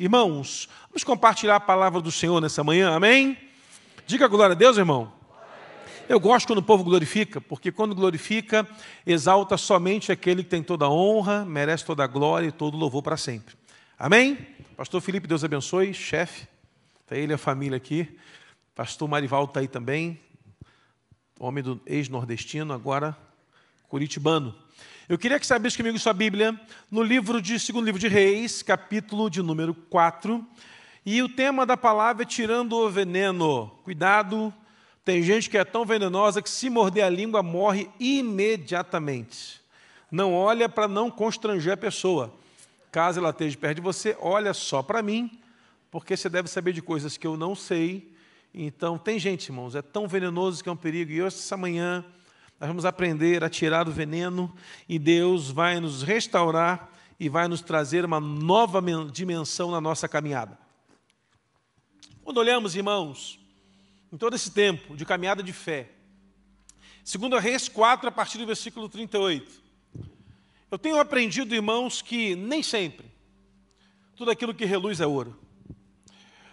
Irmãos, vamos compartilhar a palavra do Senhor nessa manhã, amém? Diga glória a Deus, irmão. Eu gosto quando o povo glorifica, porque quando glorifica, exalta somente aquele que tem toda a honra, merece toda a glória e todo o louvor para sempre. Amém? Pastor Felipe, Deus abençoe, chefe, está ele e a família aqui. Pastor Marival está aí também, homem do ex-nordestino, agora curitibano. Eu queria que sabesse comigo sua Bíblia no livro de segundo livro de Reis, capítulo de número 4. E o tema da palavra é tirando o veneno. Cuidado, tem gente que é tão venenosa que se morder a língua morre imediatamente. Não olha para não constranger a pessoa. Caso ela esteja perto de você, olha só para mim, porque você deve saber de coisas que eu não sei. Então, tem gente, irmãos, é tão venenoso que é um perigo. E hoje, essa manhã, nós vamos aprender a tirar o veneno e Deus vai nos restaurar e vai nos trazer uma nova dimensão na nossa caminhada. Quando olhamos, irmãos, em todo esse tempo de caminhada de fé, segundo Reis 4, a partir do versículo 38, eu tenho aprendido, irmãos, que nem sempre tudo aquilo que reluz é ouro.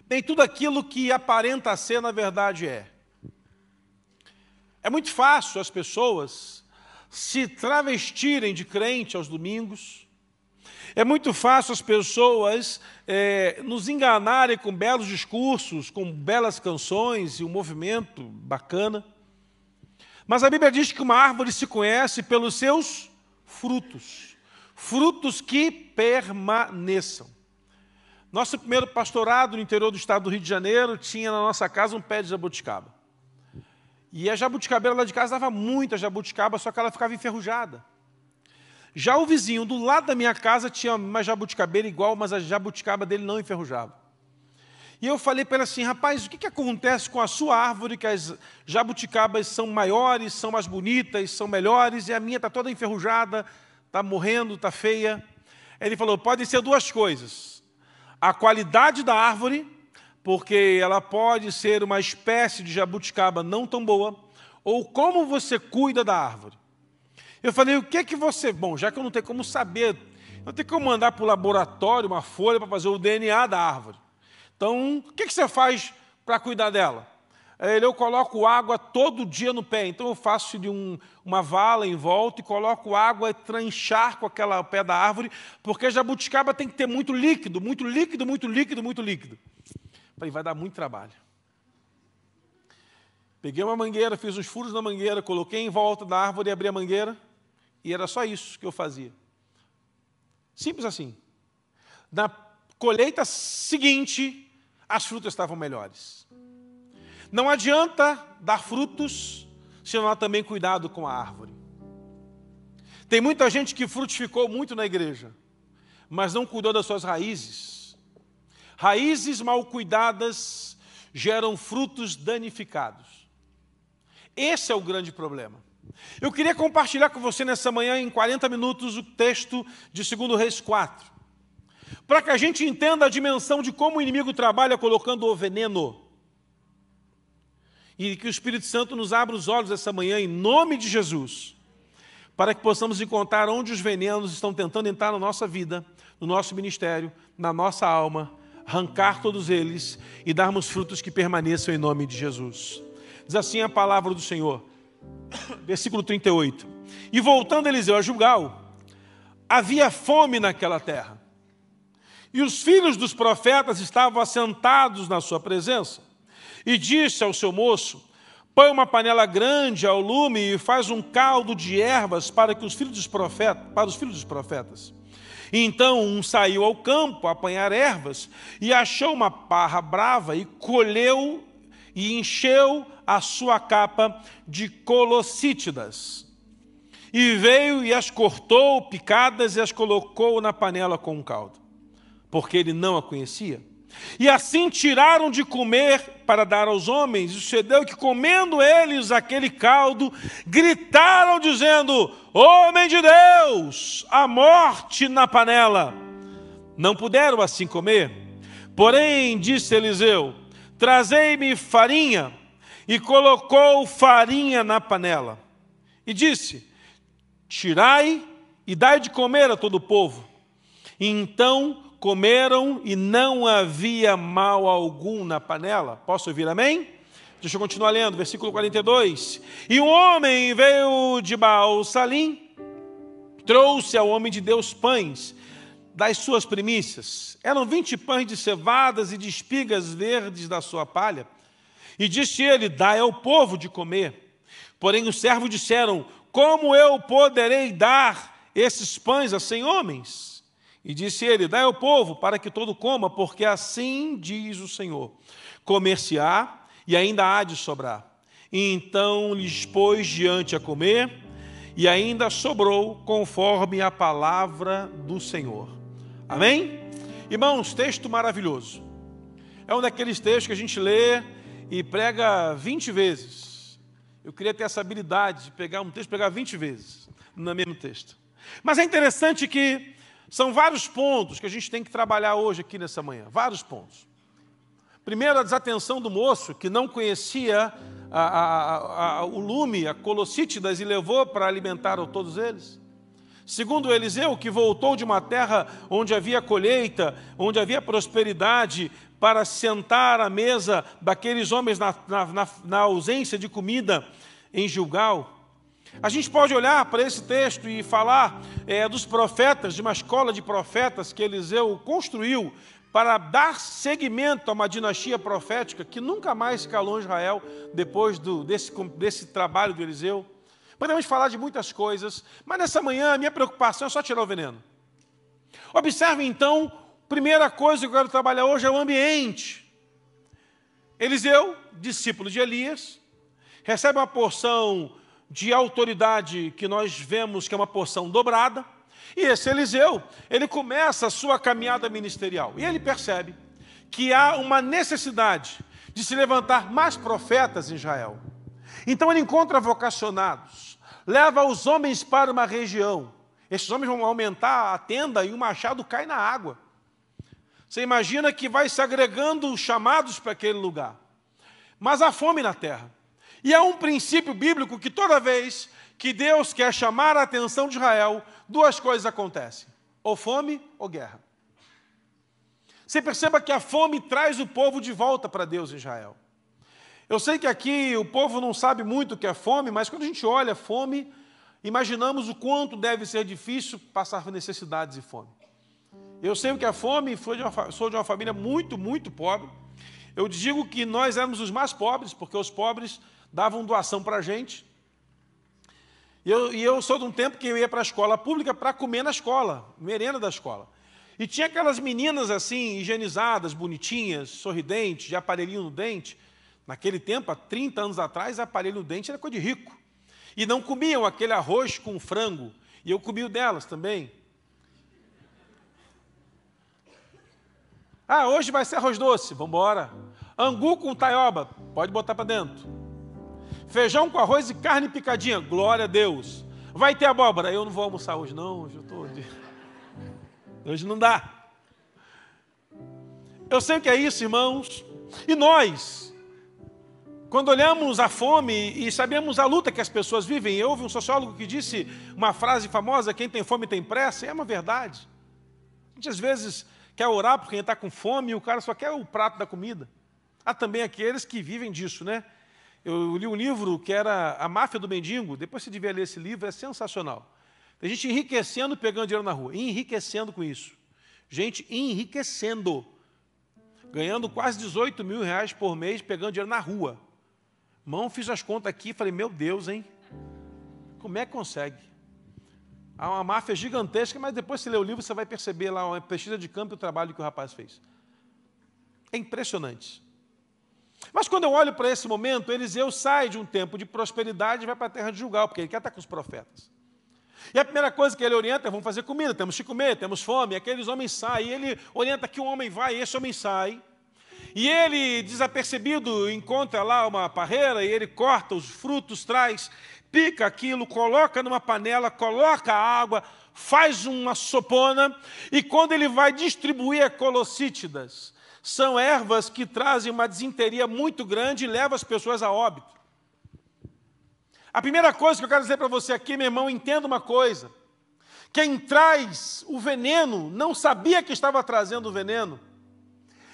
Nem tudo aquilo que aparenta ser, na verdade, é. É muito fácil as pessoas se travestirem de crente aos domingos. É muito fácil as pessoas é, nos enganarem com belos discursos, com belas canções e um movimento bacana. Mas a Bíblia diz que uma árvore se conhece pelos seus frutos, frutos que permaneçam. Nosso primeiro pastorado no interior do estado do Rio de Janeiro tinha na nossa casa um pé de jabuticaba. E a jabuticabeira lá de casa dava muita jabuticaba, só que ela ficava enferrujada. Já o vizinho do lado da minha casa tinha uma jabuticabeira igual, mas a jabuticaba dele não enferrujava. E eu falei para ele assim, rapaz, o que, que acontece com a sua árvore, que as jabuticabas são maiores, são mais bonitas, são melhores, e a minha está toda enferrujada, está morrendo, está feia. Ele falou, podem ser duas coisas. A qualidade da árvore porque ela pode ser uma espécie de jabuticaba não tão boa, ou como você cuida da árvore. Eu falei, o que é que você. Bom, já que eu não tenho como saber, não tenho como mandar para o laboratório uma folha para fazer o DNA da árvore. Então, o que, é que você faz para cuidar dela? Ele, eu coloco água todo dia no pé, então eu faço de um, uma vala em volta e coloco água e tranchar com aquela pé da árvore, porque jabuticaba tem que ter muito líquido, muito líquido, muito líquido, muito líquido. Falei, vai dar muito trabalho. Peguei uma mangueira, fiz os furos na mangueira, coloquei em volta da árvore e abri a mangueira, e era só isso que eu fazia. Simples assim. Na colheita seguinte, as frutas estavam melhores. Não adianta dar frutos se não há também cuidado com a árvore. Tem muita gente que frutificou muito na igreja, mas não cuidou das suas raízes Raízes mal cuidadas geram frutos danificados. Esse é o grande problema. Eu queria compartilhar com você nessa manhã, em 40 minutos, o texto de 2 Reis 4. Para que a gente entenda a dimensão de como o inimigo trabalha colocando o veneno. E que o Espírito Santo nos abra os olhos essa manhã, em nome de Jesus. Para que possamos encontrar onde os venenos estão tentando entrar na nossa vida, no nosso ministério, na nossa alma arrancar todos eles e darmos frutos que permaneçam em nome de Jesus. Diz assim a palavra do Senhor, versículo 38. E voltando Eliseu a Julgal, havia fome naquela terra. E os filhos dos profetas estavam assentados na sua presença. E disse ao seu moço: Põe uma panela grande ao lume e faz um caldo de ervas para que os filhos dos profetas, para os filhos dos profetas. Então um saiu ao campo a apanhar ervas e achou uma parra brava e colheu e encheu a sua capa de colossítidas. E veio e as cortou picadas e as colocou na panela com um caldo, porque ele não a conhecia. E assim tiraram de comer para dar aos homens. E sucedeu que, comendo eles aquele caldo, gritaram, dizendo: Homem de Deus, a morte na panela. Não puderam assim comer. Porém, disse Eliseu: Trazei-me farinha. E colocou farinha na panela. E disse: Tirai e dai de comer a todo o povo. Então comeram e não havia mal algum na panela. Posso ouvir amém? Deixa eu continuar lendo, versículo 42. E um homem veio de Baal Salim, trouxe ao homem de Deus pães das suas primícias. Eram vinte pães de cevadas e de espigas verdes da sua palha. E disse ele: Dai ao povo de comer. Porém os servos disseram: Como eu poderei dar esses pães a cem homens? E disse ele: Dai ao povo para que todo coma, porque assim diz o Senhor: Comer-se-á e ainda há de sobrar. E então lhes pôs diante a comer, e ainda sobrou conforme a palavra do Senhor. Amém? Irmãos, texto maravilhoso. É um daqueles textos que a gente lê e prega 20 vezes. Eu queria ter essa habilidade de pegar um texto e pegar 20 vezes no mesmo texto. Mas é interessante que são vários pontos que a gente tem que trabalhar hoje aqui nessa manhã. Vários pontos. Primeiro, a desatenção do moço, que não conhecia a, a, a, o lume, a colossítidas, e levou para alimentar a todos eles. Segundo Eliseu, que voltou de uma terra onde havia colheita, onde havia prosperidade, para sentar à mesa daqueles homens na, na, na ausência de comida em Gilgal. A gente pode olhar para esse texto e falar é, dos profetas, de uma escola de profetas que Eliseu construiu para dar seguimento a uma dinastia profética que nunca mais calou Israel depois do, desse, desse trabalho do Eliseu. Podemos falar de muitas coisas, mas nessa manhã a minha preocupação é só tirar o veneno. Observe então, primeira coisa que eu quero trabalhar hoje é o ambiente. Eliseu, discípulo de Elias, recebe uma porção de autoridade que nós vemos que é uma porção dobrada. E esse Eliseu, ele começa a sua caminhada ministerial e ele percebe que há uma necessidade de se levantar mais profetas em Israel. Então ele encontra vocacionados, leva os homens para uma região. Esses homens vão aumentar a tenda e o machado cai na água. Você imagina que vai se agregando chamados para aquele lugar. Mas há fome na terra. E há um princípio bíblico que toda vez que Deus quer chamar a atenção de Israel, duas coisas acontecem: ou fome ou guerra. Você perceba que a fome traz o povo de volta para Deus Israel. Eu sei que aqui o povo não sabe muito o que é fome, mas quando a gente olha fome, imaginamos o quanto deve ser difícil passar necessidades e fome. Eu sei o que é fome, sou de uma família muito, muito pobre. Eu digo que nós éramos os mais pobres, porque os pobres davam doação para a gente. E eu, e eu sou de um tempo que eu ia para a escola pública para comer na escola, merenda da escola. E tinha aquelas meninas assim, higienizadas, bonitinhas, sorridentes, de aparelhinho no dente. Naquele tempo, há 30 anos atrás, aparelho no dente era coisa de rico. E não comiam aquele arroz com frango. E eu comia o delas também. Ah, hoje vai ser arroz doce, vamos embora. Angu com taioba, pode botar para dentro. Feijão com arroz e carne picadinha. Glória a Deus. Vai ter abóbora. Eu não vou almoçar hoje, não. Hoje eu estou. Hoje não dá. Eu sei o que é isso, irmãos. E nós, quando olhamos a fome e sabemos a luta que as pessoas vivem, houve um sociólogo que disse uma frase famosa: quem tem fome tem pressa, e é uma verdade. A gente às vezes quer orar por quem está com fome e o cara só quer o prato da comida. Há também aqueles que vivem disso, né? Eu li um livro que era A Máfia do Mendigo, depois você devia ler esse livro, é sensacional. Tem gente enriquecendo pegando dinheiro na rua, enriquecendo com isso. Gente enriquecendo, ganhando quase 18 mil reais por mês pegando dinheiro na rua. Mão, fiz as contas aqui e falei, meu Deus, hein? Como é que consegue? Há uma máfia gigantesca, mas depois você lê o livro, você vai perceber lá uma pesquisa de campo e o trabalho que o rapaz fez. É impressionante. Mas quando eu olho para esse momento, Eliseu sai de um tempo de prosperidade e vai para a terra de Julgal, porque ele quer estar com os profetas. E a primeira coisa que ele orienta é: vamos fazer comida, temos que comer, temos fome. Aqueles homens saem, e ele orienta que um homem vai, esse homem sai. E ele, desapercebido, encontra lá uma parreira, e ele corta os frutos, traz, pica aquilo, coloca numa panela, coloca água, faz uma sopona, e quando ele vai distribuir a colossítidas, são ervas que trazem uma desinteria muito grande e levam as pessoas a óbito. A primeira coisa que eu quero dizer para você aqui, meu irmão, entenda uma coisa: Quem traz o veneno não sabia que estava trazendo o veneno.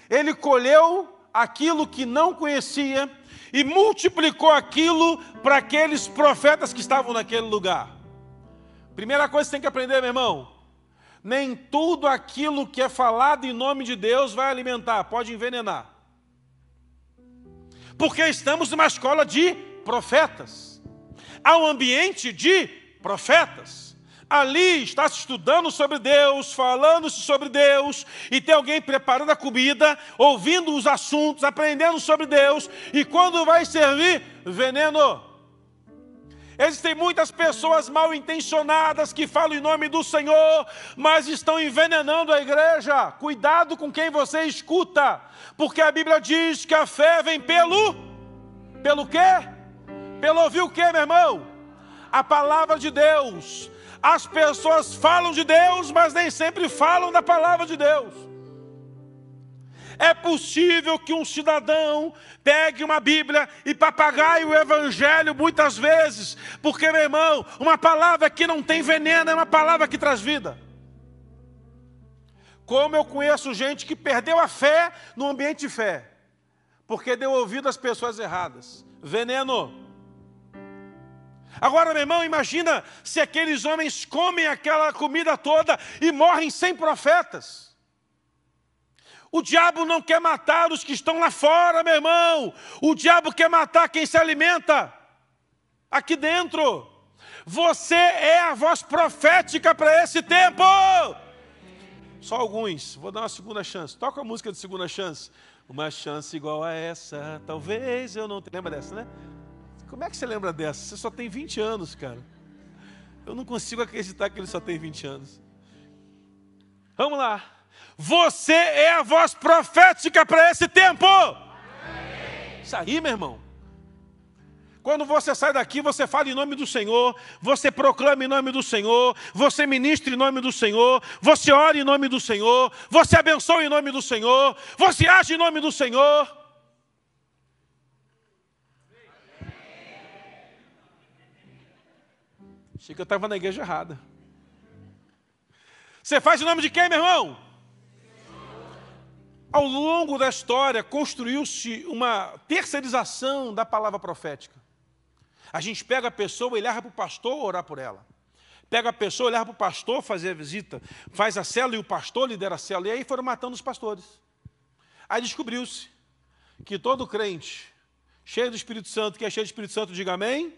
Ele colheu aquilo que não conhecia e multiplicou aquilo para aqueles profetas que estavam naquele lugar. Primeira coisa que você tem que aprender, meu irmão: nem tudo aquilo que é falado em nome de Deus vai alimentar, pode envenenar. Porque estamos numa escola de profetas, há um ambiente de profetas. Ali está se estudando sobre Deus, falando-se sobre Deus, e tem alguém preparando a comida, ouvindo os assuntos, aprendendo sobre Deus, e quando vai servir, veneno. Existem muitas pessoas mal intencionadas que falam em nome do Senhor, mas estão envenenando a igreja. Cuidado com quem você escuta, porque a Bíblia diz que a fé vem pelo. Pelo quê? Pelo ouvir o quê, meu irmão? A palavra de Deus. As pessoas falam de Deus, mas nem sempre falam da palavra de Deus. É possível que um cidadão pegue uma Bíblia e papagaie o Evangelho muitas vezes, porque, meu irmão, uma palavra que não tem veneno é uma palavra que traz vida. Como eu conheço gente que perdeu a fé no ambiente de fé, porque deu ouvido às pessoas erradas. Veneno. Agora, meu irmão, imagina se aqueles homens comem aquela comida toda e morrem sem profetas. O diabo não quer matar os que estão lá fora, meu irmão. O diabo quer matar quem se alimenta aqui dentro. Você é a voz profética para esse tempo. Só alguns. Vou dar uma segunda chance. Toca a música de segunda chance. Uma chance igual a essa, talvez eu não. Lembra dessa, né? Como é que você lembra dessa? Você só tem 20 anos, cara. Eu não consigo acreditar que ele só tem 20 anos. Vamos lá. Você é a voz profética para esse tempo. Isso aí, meu irmão. Quando você sai daqui, você fala em nome do Senhor, você proclama em nome do Senhor, você ministra em nome do Senhor, você ora em nome do Senhor, você abençoa em nome do Senhor, você age em nome do Senhor. Achei que eu estava na igreja errada. Você faz em nome de quem, meu irmão? Ao longo da história, construiu-se uma terceirização da palavra profética. A gente pega a pessoa e leva para o pastor orar por ela. Pega a pessoa leva para o pastor fazer a visita. Faz a célula e o pastor lidera a célula. E aí foram matando os pastores. Aí descobriu-se que todo crente cheio do Espírito Santo, que é cheio do Espírito Santo, diga amém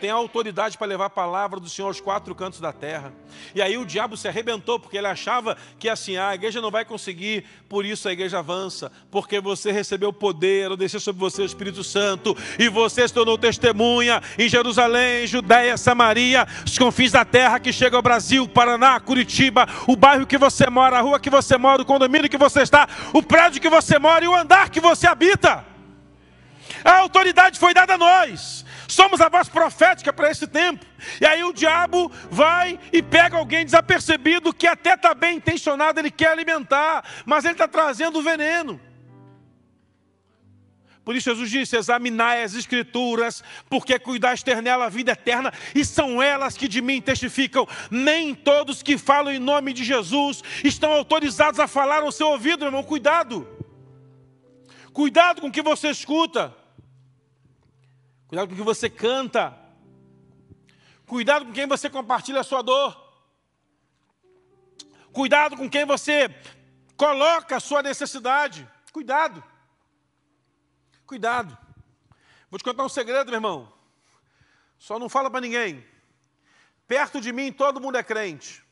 tem autoridade para levar a palavra do Senhor aos quatro cantos da terra. E aí o diabo se arrebentou, porque ele achava que assim, ah, a igreja não vai conseguir, por isso a igreja avança, porque você recebeu o poder, ou desceu sobre você o Espírito Santo, e você se tornou testemunha em Jerusalém, Judéia, Samaria, os confins da terra que chega ao Brasil, Paraná, Curitiba, o bairro que você mora, a rua que você mora, o condomínio que você está, o prédio que você mora e o andar que você habita. A autoridade foi dada a nós. Somos a voz profética para esse tempo. E aí o diabo vai e pega alguém desapercebido que até está bem intencionado, ele quer alimentar, mas ele está trazendo veneno. Por isso Jesus disse: examinai as escrituras, porque cuidaste nela a vida eterna, e são elas que de mim testificam. Nem todos que falam em nome de Jesus estão autorizados a falar ao seu ouvido, irmão. Cuidado. Cuidado com o que você escuta. Cuidado com o que você canta. Cuidado com quem você compartilha a sua dor. Cuidado com quem você coloca a sua necessidade. Cuidado. Cuidado. Vou te contar um segredo, meu irmão. Só não fala para ninguém. Perto de mim todo mundo é crente.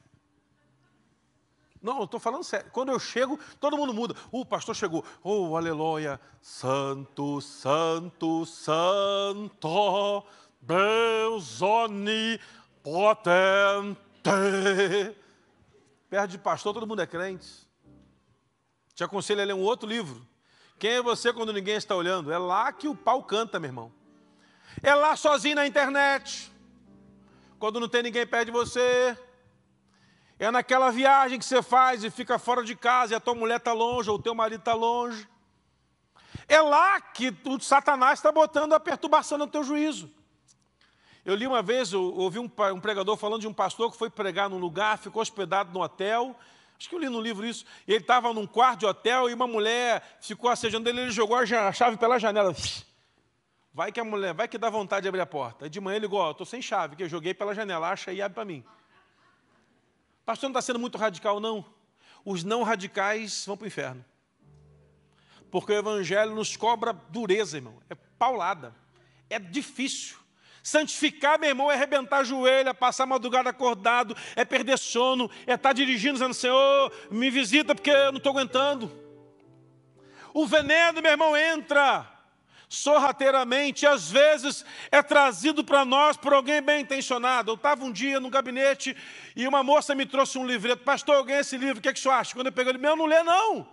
Não, eu estou falando sério. Quando eu chego, todo mundo muda. O pastor chegou. Oh, aleluia. Santo, santo, santo, Deus onipotente. Perto de pastor, todo mundo é crente. Te aconselho a ler um outro livro. Quem é você quando ninguém está olhando? É lá que o pau canta, meu irmão. É lá sozinho na internet. Quando não tem ninguém perto de você, é naquela viagem que você faz e fica fora de casa e a tua mulher está longe ou o teu marido está longe. É lá que o Satanás está botando a perturbação no teu juízo. Eu li uma vez, eu ouvi um, pregador falando de um pastor que foi pregar num lugar, ficou hospedado no hotel. Acho que eu li no livro isso. Ele estava num quarto de hotel e uma mulher ficou assediando ele, ele jogou a chave pela janela. Vai que a mulher, vai que dá vontade de abrir a porta. Aí de manhã ele ligou, estou sem chave, que eu joguei pela janela, acha e abre para mim. Pastor, não está sendo muito radical, não. Os não radicais vão para o inferno. Porque o Evangelho nos cobra dureza, irmão. É paulada. É difícil. Santificar, meu irmão, é arrebentar a joelho, é passar a madrugada acordado, é perder sono, é estar tá dirigindo, dizendo, Senhor, me visita porque eu não estou aguentando. O veneno, meu irmão, entra sorrateiramente, às vezes é trazido para nós por alguém bem intencionado. Eu estava um dia no gabinete e uma moça me trouxe um livreto. Pastor, ganhei esse livro, o que, é que o senhor acha? Quando eu peguei ele, meu, não lê não.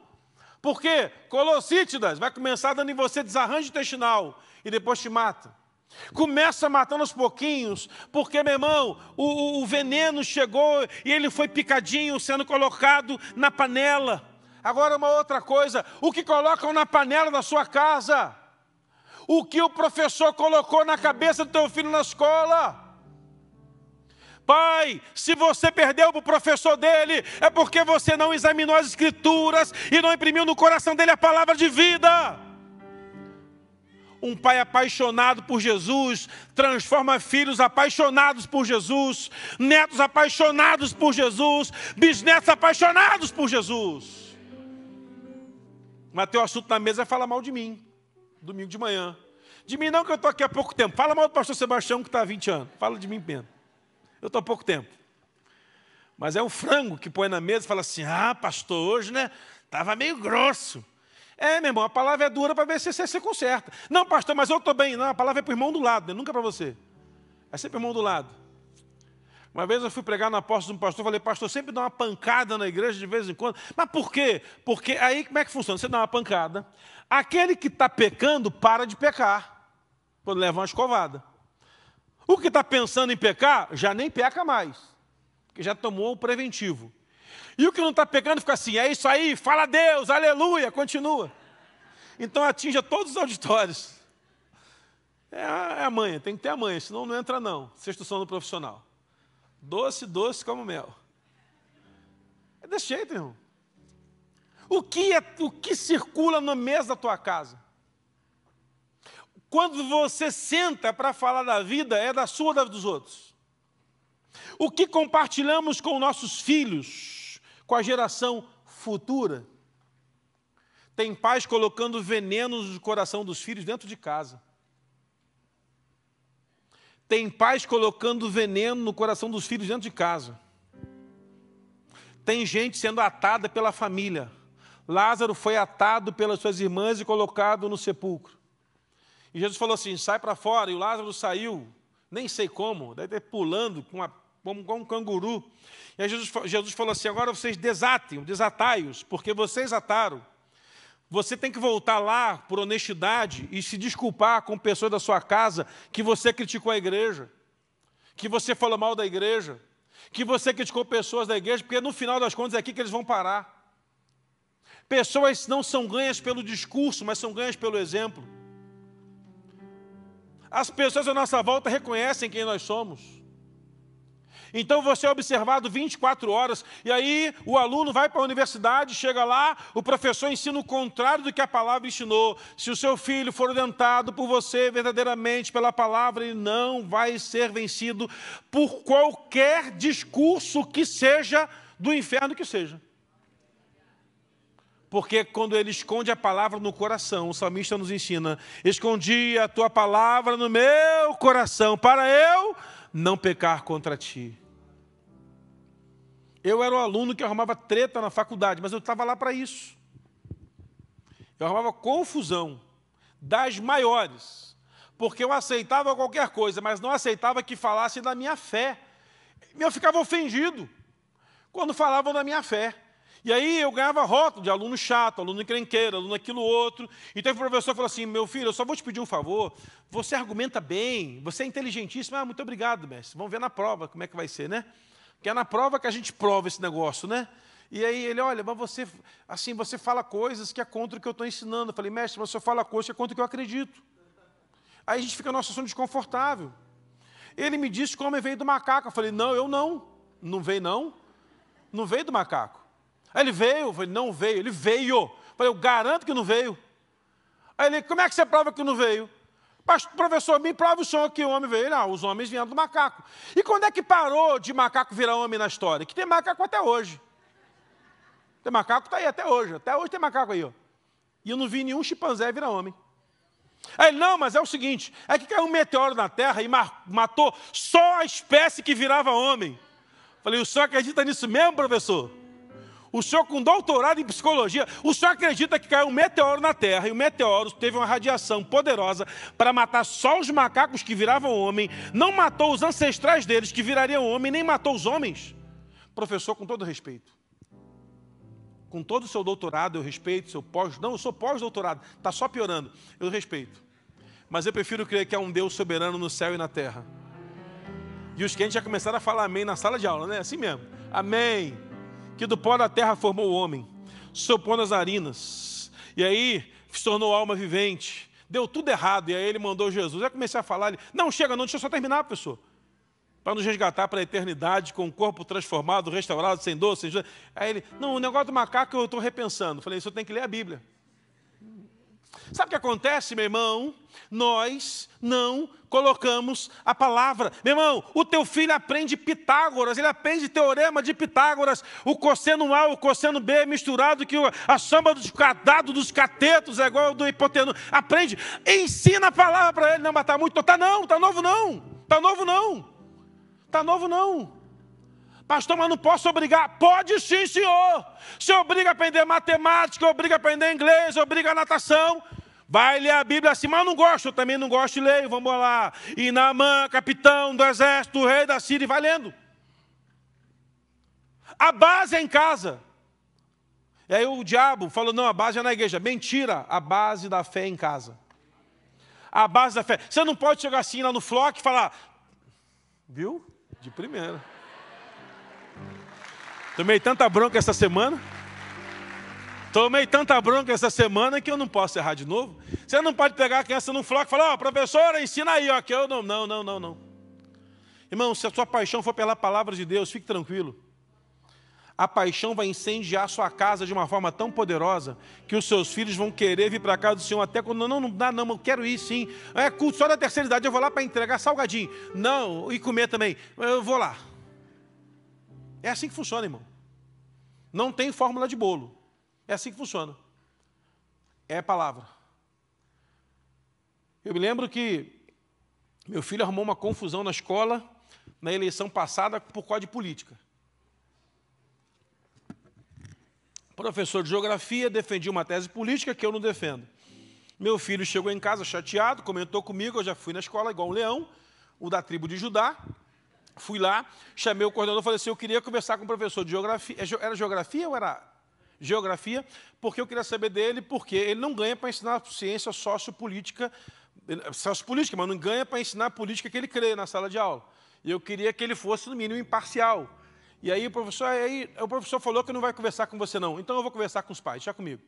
Por quê? Colossítidas vai começar dando em você desarranjo intestinal e depois te mata. Começa matando aos pouquinhos, porque, meu irmão, o, o, veneno chegou e ele foi picadinho, sendo colocado na panela. Agora, uma outra coisa: o que colocam na panela da sua casa? O que o professor colocou na cabeça do teu filho na escola? Pai, se você perdeu para o professor dele, é porque você não examinou as escrituras e não imprimiu no coração dele a palavra de vida. Um pai apaixonado por Jesus transforma filhos apaixonados por Jesus, netos apaixonados por Jesus, bisnetos apaixonados por Jesus. Mas teu assunto na mesa é falar mal de mim, domingo de manhã. De mim não, que eu estou aqui há pouco tempo. Fala mal do pastor Sebastião, que está há 20 anos. Fala de mim mesmo. Eu estou há pouco tempo. Mas é o frango que põe na mesa e fala assim: ah, pastor, hoje, né? Estava meio grosso. É, meu irmão, a palavra é dura para ver se você se conserta. Não, pastor, mas eu estou bem. Não, a palavra é para o irmão do lado, né? nunca para você. É sempre o irmão do lado. Uma vez eu fui pregar na porta de um pastor, falei, pastor, sempre dá uma pancada na igreja de vez em quando. Mas por quê? Porque aí como é que funciona? Você dá uma pancada, aquele que está pecando para de pecar, quando leva uma escovada. O que está pensando em pecar, já nem peca mais, porque já tomou o preventivo. E o que não está pecando fica assim, é isso aí, fala a Deus, aleluia, continua. Então atinja todos os auditórios. É é a manha, tem que ter a manha, senão não entra não. Sexto sono profissional. Doce, doce como mel. É desse jeito, irmão. O que, é, o que circula na mesa da tua casa? Quando você senta para falar da vida, é da sua ou da dos outros? O que compartilhamos com nossos filhos, com a geração futura? Tem pais colocando venenos no coração dos filhos dentro de casa. Tem pais colocando veneno no coração dos filhos dentro de casa. Tem gente sendo atada pela família. Lázaro foi atado pelas suas irmãs e colocado no sepulcro. E Jesus falou assim: sai para fora. E o Lázaro saiu, nem sei como, ter pulando com uma, como, como um canguru. E aí Jesus, Jesus falou assim: agora vocês desatem, desatai-os, porque vocês ataram. Você tem que voltar lá por honestidade e se desculpar com pessoas da sua casa que você criticou a igreja, que você falou mal da igreja, que você criticou pessoas da igreja, porque no final das contas é aqui que eles vão parar. Pessoas não são ganhas pelo discurso, mas são ganhas pelo exemplo. As pessoas à nossa volta reconhecem quem nós somos. Então você é observado 24 horas, e aí o aluno vai para a universidade, chega lá, o professor ensina o contrário do que a palavra ensinou. Se o seu filho for orientado por você verdadeiramente pela palavra, ele não vai ser vencido por qualquer discurso que seja do inferno que seja. Porque quando ele esconde a palavra no coração, o salmista nos ensina: escondi a tua palavra no meu coração, para eu não pecar contra ti. Eu era um aluno que arrumava treta na faculdade, mas eu estava lá para isso. Eu arrumava confusão das maiores, porque eu aceitava qualquer coisa, mas não aceitava que falassem da minha fé. Eu ficava ofendido quando falavam da minha fé. E aí eu ganhava rótulo de aluno chato, aluno encrenqueiro, aluno aquilo outro. Então o professor falou assim: meu filho, eu só vou te pedir um favor. Você argumenta bem, você é inteligentíssimo. Ah, muito obrigado, mestre. Vamos ver na prova como é que vai ser, né? Porque é na prova que a gente prova esse negócio, né? E aí ele, olha, mas você, assim, você fala coisas que é contra o que eu estou ensinando. Eu falei, mestre, mas você fala coisas que é contra o que eu acredito. Aí a gente fica numa situação desconfortável. Ele me disse que o homem veio do macaco. Eu falei, não, eu não. Não veio, não. Não veio do macaco. Aí ele veio, eu falei, não veio, ele veio. Eu falei, eu garanto que não veio. Aí ele, como é que você prova que não veio? Professor, me prova o senhor que o homem veio. Não, ah, os homens vieram do macaco. E quando é que parou de macaco virar homem na história? Que tem macaco até hoje. Tem macaco, está aí até hoje. Até hoje tem macaco aí. Ó. E eu não vi nenhum chimpanzé virar homem. Aí ele, não, mas é o seguinte: é que caiu um meteoro na Terra e matou só a espécie que virava homem. Falei, o senhor acredita nisso mesmo, professor? O senhor com doutorado em psicologia, o senhor acredita que caiu um meteoro na Terra e o meteoro teve uma radiação poderosa para matar só os macacos que viravam homem, não matou os ancestrais deles que virariam homem, nem matou os homens? Professor, com todo respeito, com todo o seu doutorado, eu respeito, seu pós, não, eu sou pós-doutorado, está só piorando, eu respeito. Mas eu prefiro crer que há um Deus soberano no céu e na terra. E os crentes já começaram a falar amém na sala de aula, né? Assim mesmo. Amém que do pó da terra formou o homem, sopou nas narinas, e aí se tornou alma vivente. Deu tudo errado, e aí ele mandou Jesus. Aí comecei a falar, ele, não, chega não, deixa eu só terminar, pessoa. Para nos resgatar para a eternidade, com o corpo transformado, restaurado, sem dor, sem... Aí ele, não, o negócio do macaco eu estou repensando. Falei, isso tem que ler a Bíblia. Sabe o que acontece, meu irmão? Nós não colocamos a palavra. Meu irmão, o teu filho aprende Pitágoras, ele aprende teorema de Pitágoras, o cosseno A, o cosseno B misturado, que a samba dos dado dos catetos é igual ao do hipotenusa. Aprende, ensina a palavra para ele. Não, mas está muito. Está não, está novo não. Está novo não. Está novo não. Pastor, mas não posso obrigar. Pode sim, senhor. Se obriga a aprender matemática, obriga a aprender inglês, obriga a natação. Vai ler a Bíblia assim, mas não gosto, eu também não gosto de ler, vamos lá. E capitão do exército, rei da Síria, vai lendo. A base é em casa. E aí o diabo falou: não, a base é na igreja. Mentira, a base da fé é em casa. A base da fé. Você não pode chegar assim lá no flock e falar, viu? De primeira. Tomei tanta bronca essa semana. Tomei tanta bronca essa semana que eu não posso errar de novo. Você não pode pegar a criança num floco e falar, ó, oh, professora, ensina aí, ó, que eu não, não, não, não, não. Irmão, se a sua paixão for pela palavra de Deus, fique tranquilo. A paixão vai incendiar sua casa de uma forma tão poderosa que os seus filhos vão querer vir para casa do Senhor até quando não, não dá, não, eu quero ir sim. É culto só da terceira idade, eu vou lá para entregar salgadinho. Não, e comer também. Eu vou lá. É assim que funciona, irmão. Não tem fórmula de bolo. É assim que funciona. É palavra. Eu me lembro que meu filho arrumou uma confusão na escola na eleição passada por causa de política. Professor de geografia defendia uma tese política que eu não defendo. Meu filho chegou em casa chateado, comentou comigo, eu já fui na escola igual um leão, o da tribo de Judá. Fui lá, chamei o coordenador e falei assim: eu queria conversar com o professor de geografia. É era geografia ou era geografia, porque eu queria saber dele, porque ele não ganha para ensinar ciência sociopolítica, sociopolítica, mas não ganha para ensinar a política que ele crê na sala de aula. E eu queria que ele fosse, no mínimo, imparcial. E aí o professor, aí, o professor falou que não vai conversar com você, não. Então eu vou conversar com os pais, já comigo.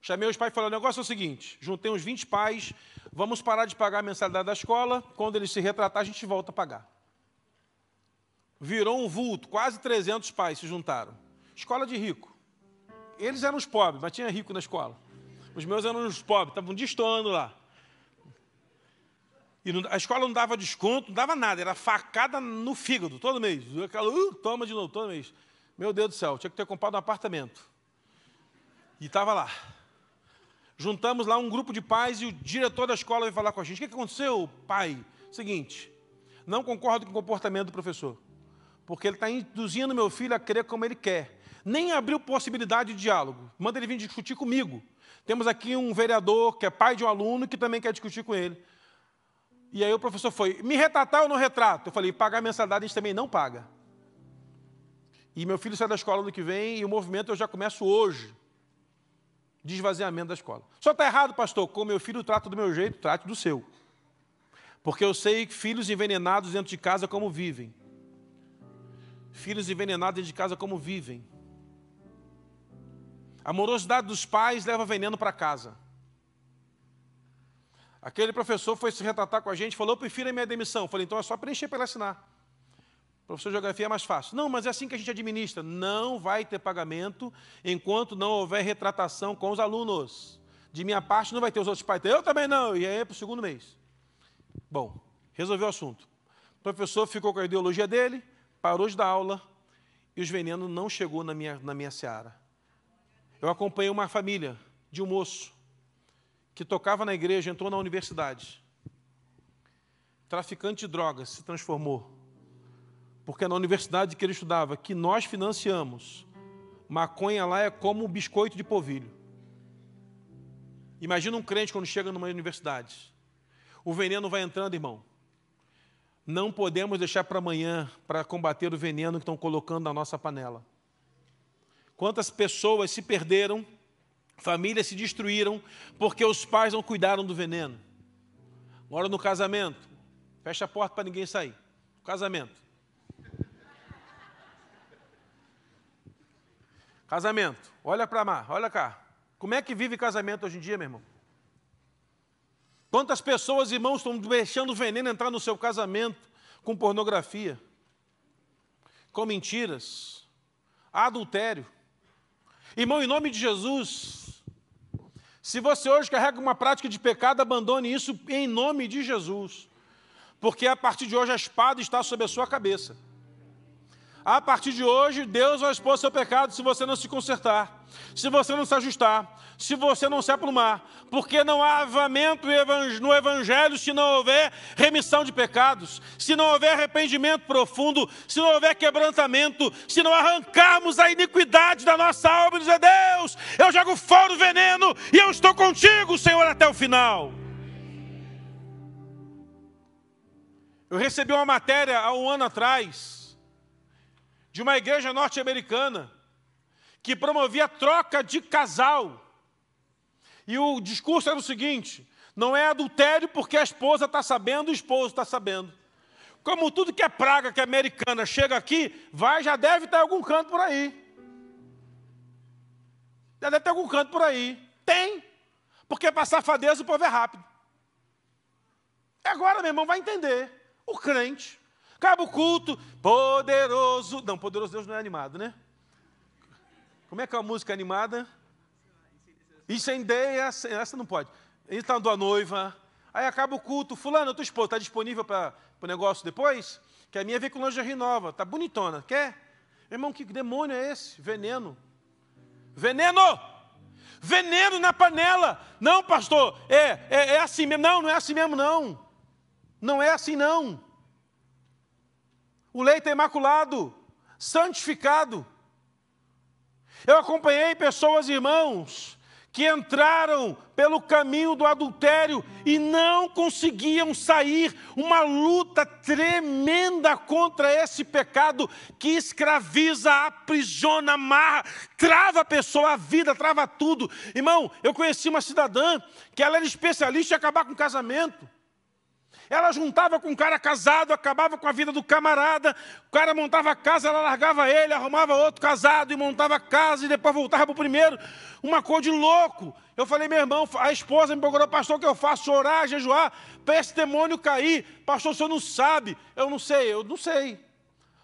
Chamei os pais e falei, o negócio é o seguinte, juntei uns 20 pais, vamos parar de pagar a mensalidade da escola, quando ele se retratar, a gente volta a pagar. Virou um vulto, quase 300 pais se juntaram. Escola de rico. Eles eram os pobres, mas tinha rico na escola. Os meus eram os pobres, estavam destoando lá. E a escola não dava desconto, não dava nada, era facada no fígado, todo mês. Aquela, uh, toma de novo, todo mês. Meu Deus do céu, tinha que ter comprado um apartamento. E estava lá. Juntamos lá um grupo de pais e o diretor da escola veio falar com a gente. O que aconteceu, pai? Seguinte, não concordo com o comportamento do professor, porque ele está induzindo meu filho a crer como ele quer nem abriu possibilidade de diálogo. Manda ele vir discutir comigo. Temos aqui um vereador que é pai de um aluno que também quer discutir com ele. E aí o professor foi, me retratar ou não retrato? Eu falei, pagar mensalidade a gente também não paga. E meu filho sai da escola no que vem e o movimento eu já começo hoje. De esvaziamento da escola. Só está errado, pastor, como meu filho trata do meu jeito, trate do seu. Porque eu sei que filhos envenenados dentro de casa como vivem. Filhos envenenados dentro de casa como vivem. A morosidade dos pais leva veneno para casa. Aquele professor foi se retratar com a gente, falou, eu prefiro a minha demissão. Eu falei, então é só preencher para ele assinar. Professor de geografia é mais fácil. Não, mas é assim que a gente administra. Não vai ter pagamento enquanto não houver retratação com os alunos. De minha parte, não vai ter os outros pais. Eu também não. E aí é para o segundo mês. Bom, resolveu o assunto. O professor ficou com a ideologia dele, parou de dar aula e os venenos não chegou na minha, na minha seara. Eu acompanhei uma família de um moço que tocava na igreja, entrou na universidade. Traficante de drogas, se transformou. Porque na universidade que ele estudava, que nós financiamos, maconha lá é como um biscoito de povilho. Imagina um crente quando chega numa universidade. O veneno vai entrando, irmão. Não podemos deixar para amanhã para combater o veneno que estão colocando na nossa panela. Quantas pessoas se perderam, famílias se destruíram, porque os pais não cuidaram do veneno. Agora no casamento, fecha a porta para ninguém sair. Casamento. Casamento, olha para lá, olha cá. Como é que vive casamento hoje em dia, meu irmão? Quantas pessoas, irmãos, estão deixando veneno entrar no seu casamento com pornografia, com mentiras, adultério. Irmão, em nome de Jesus, se você hoje carrega uma prática de pecado, abandone isso em nome de Jesus, porque a partir de hoje a espada está sobre a sua cabeça. A partir de hoje, Deus vai expor seu pecado se você não se consertar, se você não se ajustar, se você não se aprumar, porque não há avamento no Evangelho se não houver remissão de pecados, se não houver arrependimento profundo, se não houver quebrantamento, se não arrancarmos a iniquidade da nossa alma e dizer: Deus, eu jogo fora o veneno e eu estou contigo, Senhor, até o final. Eu recebi uma matéria há um ano atrás de uma igreja norte-americana que promovia troca de casal. E o discurso era o seguinte: não é adultério porque a esposa está sabendo, o esposo está sabendo. Como tudo que é praga que é americana chega aqui, vai, já deve ter algum canto por aí. Já deve ter algum canto por aí. Tem. Porque para safadeza o povo é rápido. Agora, meu irmão, vai entender. O crente Acaba o culto, poderoso. Não, poderoso Deus não é animado, né? Como é que é a música animada? Incendeia, essa não pode. Então, a noiva. Aí acaba o culto. Fulano, tua esposa está disponível para o negócio depois? Que a minha veio com lingerie nova. Tá bonitona. Quer? Irmão, que demônio é esse? Veneno. Veneno! Veneno na panela. Não, pastor, é, é, é assim mesmo. Não, não é assim mesmo, não. Não é assim, não. O leito é imaculado, santificado. Eu acompanhei pessoas, irmãos, que entraram pelo caminho do adultério e não conseguiam sair, uma luta tremenda contra esse pecado que escraviza, aprisiona, amarra, trava a pessoa, a vida, trava tudo. Irmão, eu conheci uma cidadã que ela era especialista em acabar com casamento. Ela juntava com um cara casado, acabava com a vida do camarada, o cara montava casa, ela largava ele, arrumava outro casado e montava casa e depois voltava para o primeiro. Uma coisa de louco. Eu falei, meu irmão, a esposa me procurou, pastor, o que eu faço? Orar, jejuar, para esse demônio cair. Pastor, o senhor não sabe. Eu não sei, eu não sei.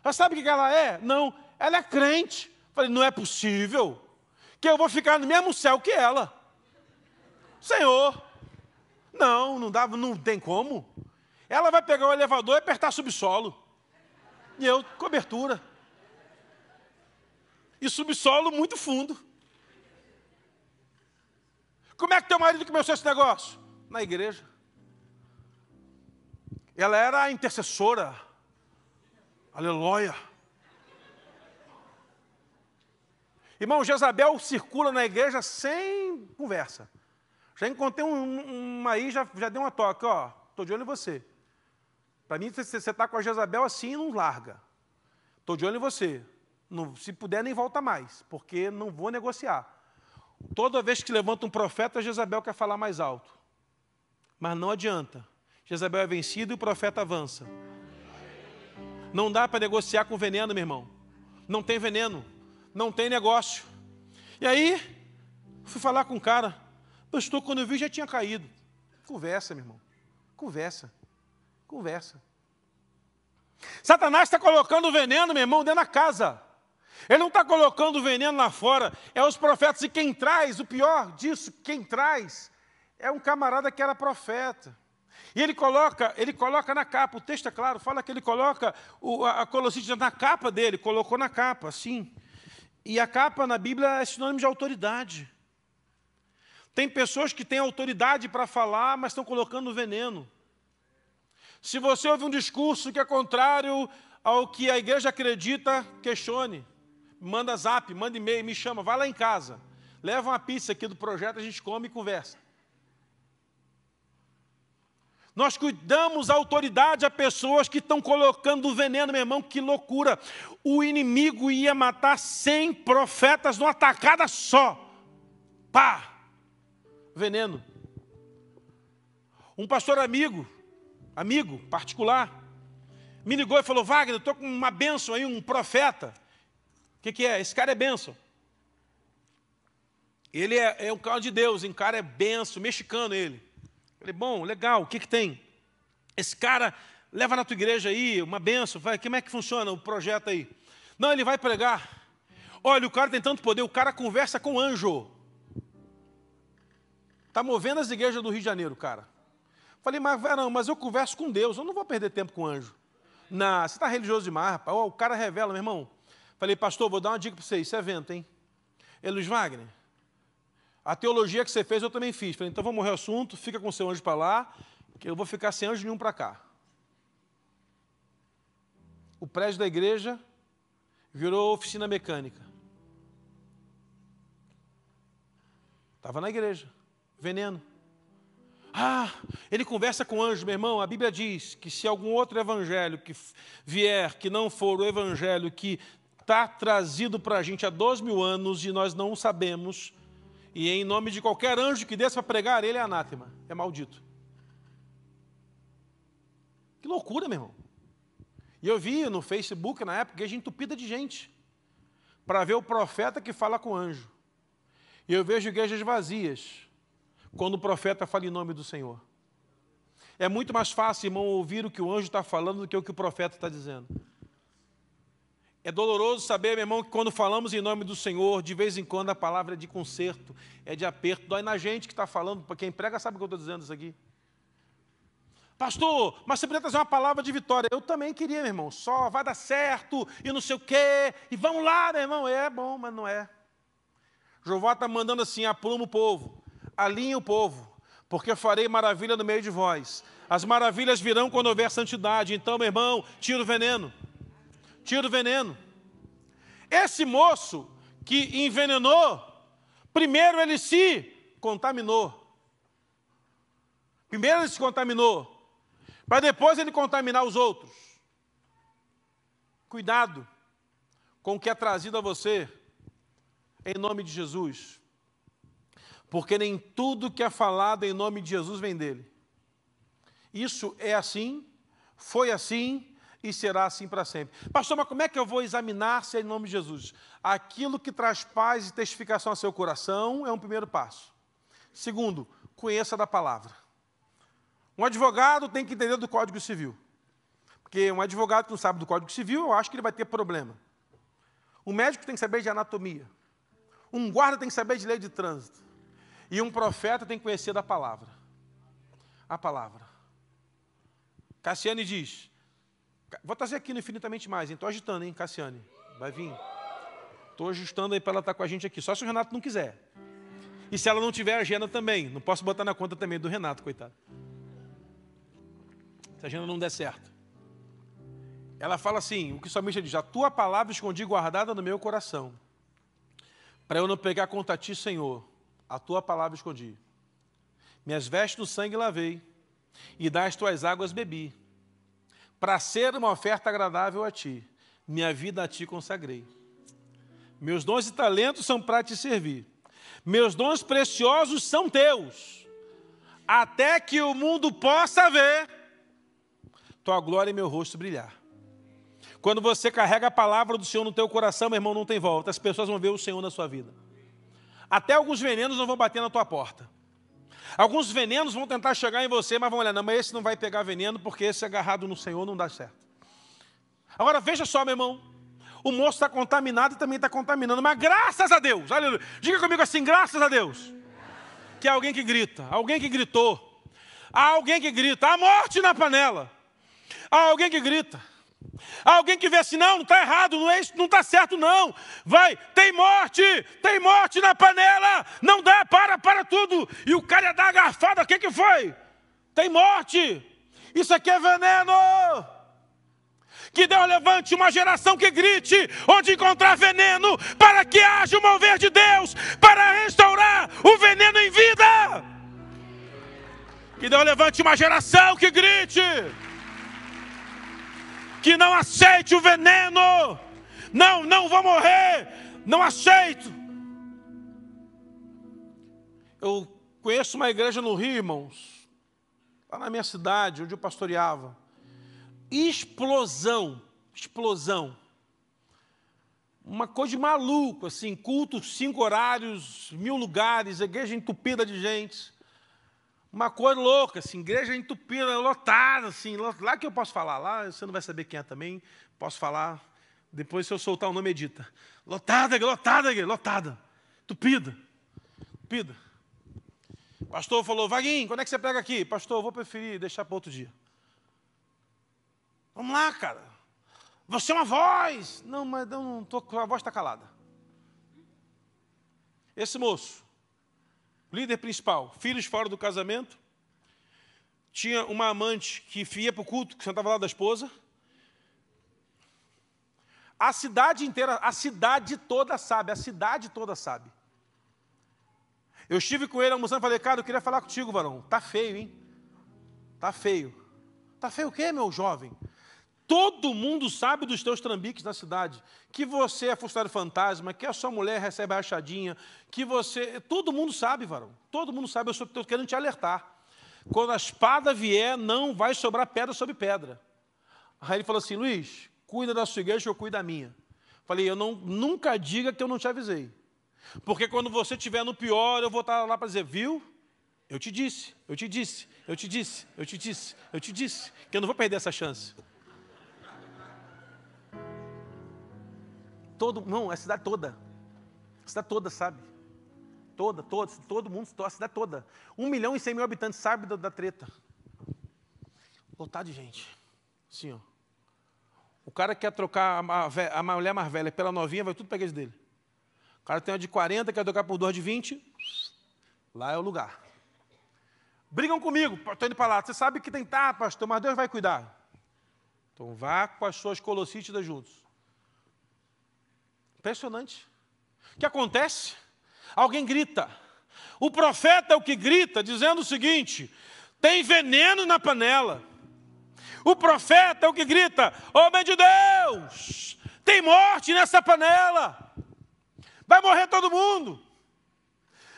Mas sabe o que ela é? Não, ela é crente. Falei, não é possível que eu vou ficar no mesmo céu que ela. Senhor, não, não dá, não tem como. Ela vai pegar o elevador e apertar subsolo. E eu, cobertura. E subsolo muito fundo. Como é que teu marido começou esse negócio? Na igreja. Ela era a intercessora. Aleluia. Irmão, Jezabel circula na igreja sem conversa. Já encontrei um, uma aí, já, já deu uma toque, ó. Estou de olho em você. Para mim, você está com a Jezabel assim, não larga. Estou de olho em você. Não, se puder, nem volta mais, porque não vou negociar. Toda vez que levanta um profeta, Jezabel quer falar mais alto. Mas não adianta. Jezabel é vencido e o profeta avança. Não dá para negociar com veneno, meu irmão. Não tem veneno. Não tem negócio. E aí, fui falar com o cara. Pastor, quando eu vi, já tinha caído. Conversa, meu irmão. Conversa. Conversa. Satanás está colocando veneno, meu irmão, dentro da casa. Ele não está colocando veneno lá fora. É os profetas. E quem traz, o pior disso, quem traz, é um camarada que era profeta. E ele coloca, ele coloca na capa, o texto é claro, fala que ele coloca o, a, a na capa dele, colocou na capa, assim. E a capa na Bíblia é sinônimo de autoridade. Tem pessoas que têm autoridade para falar, mas estão colocando veneno. Se você ouve um discurso que é contrário ao que a igreja acredita, questione. Manda zap, manda e-mail, me chama, vai lá em casa. Leva uma pizza aqui do projeto, a gente come e conversa. Nós cuidamos a autoridade a pessoas que estão colocando veneno, meu irmão, que loucura. O inimigo ia matar 100 profetas numa tacada só. Pá! Veneno. Um pastor amigo, amigo particular, me ligou e falou: Wagner, estou com uma bênção aí, um profeta. O que, que, é? Esse cara é bênção. Ele é, é um cara de Deus, um cara é benção, mexicano ele. Falei, bom, legal, o que, que tem? Esse cara leva na tua igreja aí, uma benção, vai, como é que funciona o projeto aí? Não, ele vai pregar. Olha, o cara tem tanto poder, o cara conversa com anjo. Está movendo as igrejas do Rio de Janeiro, cara. Falei, mas, não, mas eu converso com Deus, eu não vou perder tempo com anjo. Não, você está religioso demais, rapaz. o cara revela, meu irmão. Falei, pastor, vou dar uma dica para você, isso é vento, hein? Ele, Luiz Wagner, a teologia que você fez eu também fiz. Falei, então vamos morrer o assunto, fica com seu anjo para lá, que eu vou ficar sem anjo nenhum para cá. O prédio da igreja virou oficina mecânica. Estava na igreja, veneno. Ah, ele conversa com anjo, meu irmão. A Bíblia diz que se algum outro evangelho que vier, que não for o evangelho que está trazido para a gente há dois mil anos e nós não sabemos, e em nome de qualquer anjo que desça para pregar, ele é anátema, é maldito. Que loucura, meu irmão. E eu vi no Facebook, na época, igreja entupida de gente, para ver o profeta que fala com o anjo. E eu vejo igrejas vazias, quando o profeta fala em nome do Senhor. É muito mais fácil, irmão, ouvir o que o anjo está falando do que o que o profeta está dizendo. É doloroso saber, meu irmão, que quando falamos em nome do Senhor, de vez em quando a palavra é de conserto, é de aperto, dói na gente que está falando, para quem prega sabe o que eu estou dizendo isso aqui. Pastor, mas você podia trazer uma palavra de vitória. Eu também queria, meu irmão, só vai dar certo e não sei o quê, e vamos lá, meu irmão. É bom, mas não é. Jeová está mandando assim: apruma o povo, alinhe o povo, porque farei maravilha no meio de vós. As maravilhas virão quando houver santidade. Então, meu irmão, tira o veneno. Tira o veneno. Esse moço que envenenou, primeiro ele se contaminou. Primeiro ele se contaminou para depois ele contaminar os outros. Cuidado com o que é trazido a você em nome de Jesus, porque nem tudo que é falado em nome de Jesus vem dele. Isso é assim, foi assim e será assim para sempre. Pastor, mas como é que eu vou examinar se é em nome de Jesus? Aquilo que traz paz e testificação ao seu coração é um primeiro passo. Segundo, conheça da palavra. Um advogado tem que entender do Código Civil. Porque um advogado que não sabe do Código Civil, eu acho que ele vai ter problema. Um médico tem que saber de anatomia. Um guarda tem que saber de lei de trânsito. E um profeta tem que conhecer da palavra. A palavra. Cassiane diz. Vou trazer aqui no Infinitamente Mais, Estou agitando, hein, Cassiane? Vai vir. Estou ajustando aí para ela estar com a gente aqui. Só se o Renato não quiser. E se ela não tiver agenda também. Não posso botar na conta também do Renato, coitado se a agenda não der certo. Ela fala assim: o que sua diz, a tua palavra escondi guardada no meu coração, para eu não pegar contra ti, Senhor, a tua palavra escondi. Minhas vestes no sangue lavei, e das tuas águas bebi, para ser uma oferta agradável a ti, minha vida a ti consagrei. Meus dons e talentos são para te servir, meus dons preciosos são teus, até que o mundo possa ver tua glória e meu rosto brilhar. Quando você carrega a palavra do Senhor no teu coração, meu irmão, não tem volta. As pessoas vão ver o Senhor na sua vida. Até alguns venenos não vão bater na tua porta. Alguns venenos vão tentar chegar em você, mas vão olhar, não, mas esse não vai pegar veneno, porque esse agarrado no Senhor não dá certo. Agora veja só, meu irmão. O moço está contaminado e também está contaminando, mas graças a Deus, aleluia. Diga comigo assim, graças a Deus. Que é alguém que grita, alguém que gritou. Há alguém que grita, há morte na panela. Há alguém que grita. Alguém que vê assim, não, não está errado, não é isso, não está certo, não. Vai, tem morte, tem morte na panela, não dá, para, para tudo. E o cara ia dar a garfada, o que, que foi? Tem morte, isso aqui é veneno. Que Deus levante uma geração que grite onde encontrar veneno, para que haja o mover de Deus, para restaurar o veneno em vida. Que Deus levante uma geração que grite que não aceite o veneno. Não, não vou morrer. Não aceito. Eu conheço uma igreja no Rio, irmãos, lá na minha cidade, onde eu pastoreava. Explosão, explosão. Uma coisa de maluco, assim, culto, cinco horários, mil lugares, igreja entupida de gente. Uma coisa louca, assim, igreja entupida, lotada, assim, lá que eu posso falar, lá você não vai saber quem é também, posso falar, depois se eu soltar o nome edita. Lotada, lotada, lotada, entupida, entupida. Pastor falou, Vaguinho, quando é que você pega aqui? Pastor, eu vou preferir deixar para outro dia. Vamos lá, cara. Você é uma voz. Não, mas não tô, a voz está calada. Esse moço, líder principal, filhos fora do casamento, tinha uma amante que ia para o culto, que sentava lá da esposa. A cidade inteira, a cidade toda sabe, a cidade toda sabe. Eu estive com ele almoçando e falei, cara, eu queria falar contigo, varão. Tá feio, hein? Tá feio. Tá feio o quê, meu jovem? Todo mundo sabe dos teus trambiques na cidade. Que você é funcionário fantasma, que a sua mulher recebe rachadinha, que você. Todo mundo sabe, varão. Todo mundo sabe, eu estou querendo te alertar. Quando a espada vier, não vai sobrar pedra sobre pedra. Aí ele falou assim: Luiz, cuida da sua igreja, eu cuido da minha. Falei, eu não, nunca diga que eu não te avisei. Porque quando você estiver no pior, eu vou estar lá para dizer, viu? Eu te disse, eu te disse, eu te disse, eu te disse, eu te disse, que eu não vou perder essa chance. Todo, não, a cidade toda. A cidade toda sabe. Toda, toda, todo mundo, a cidade toda. Um milhão e cem mil habitantes sabe da, da treta. Lotado de gente. Sim, ó. O cara quer trocar a, a, mulher mais velha pela novinha, vai tudo pegar isso dele. O cara tem uma de 40, quer trocar por duas de 20. Lá é o lugar. Brigam comigo, estou indo para lá. Você sabe que tem tá, pastor, mas Deus vai cuidar. Então vá com as suas colossítidas juntos. Impressionante. O que acontece? Alguém grita. O profeta é o que grita, dizendo o seguinte: tem veneno na panela. O profeta é o que grita: homem de Deus, tem morte nessa panela. Vai morrer todo mundo.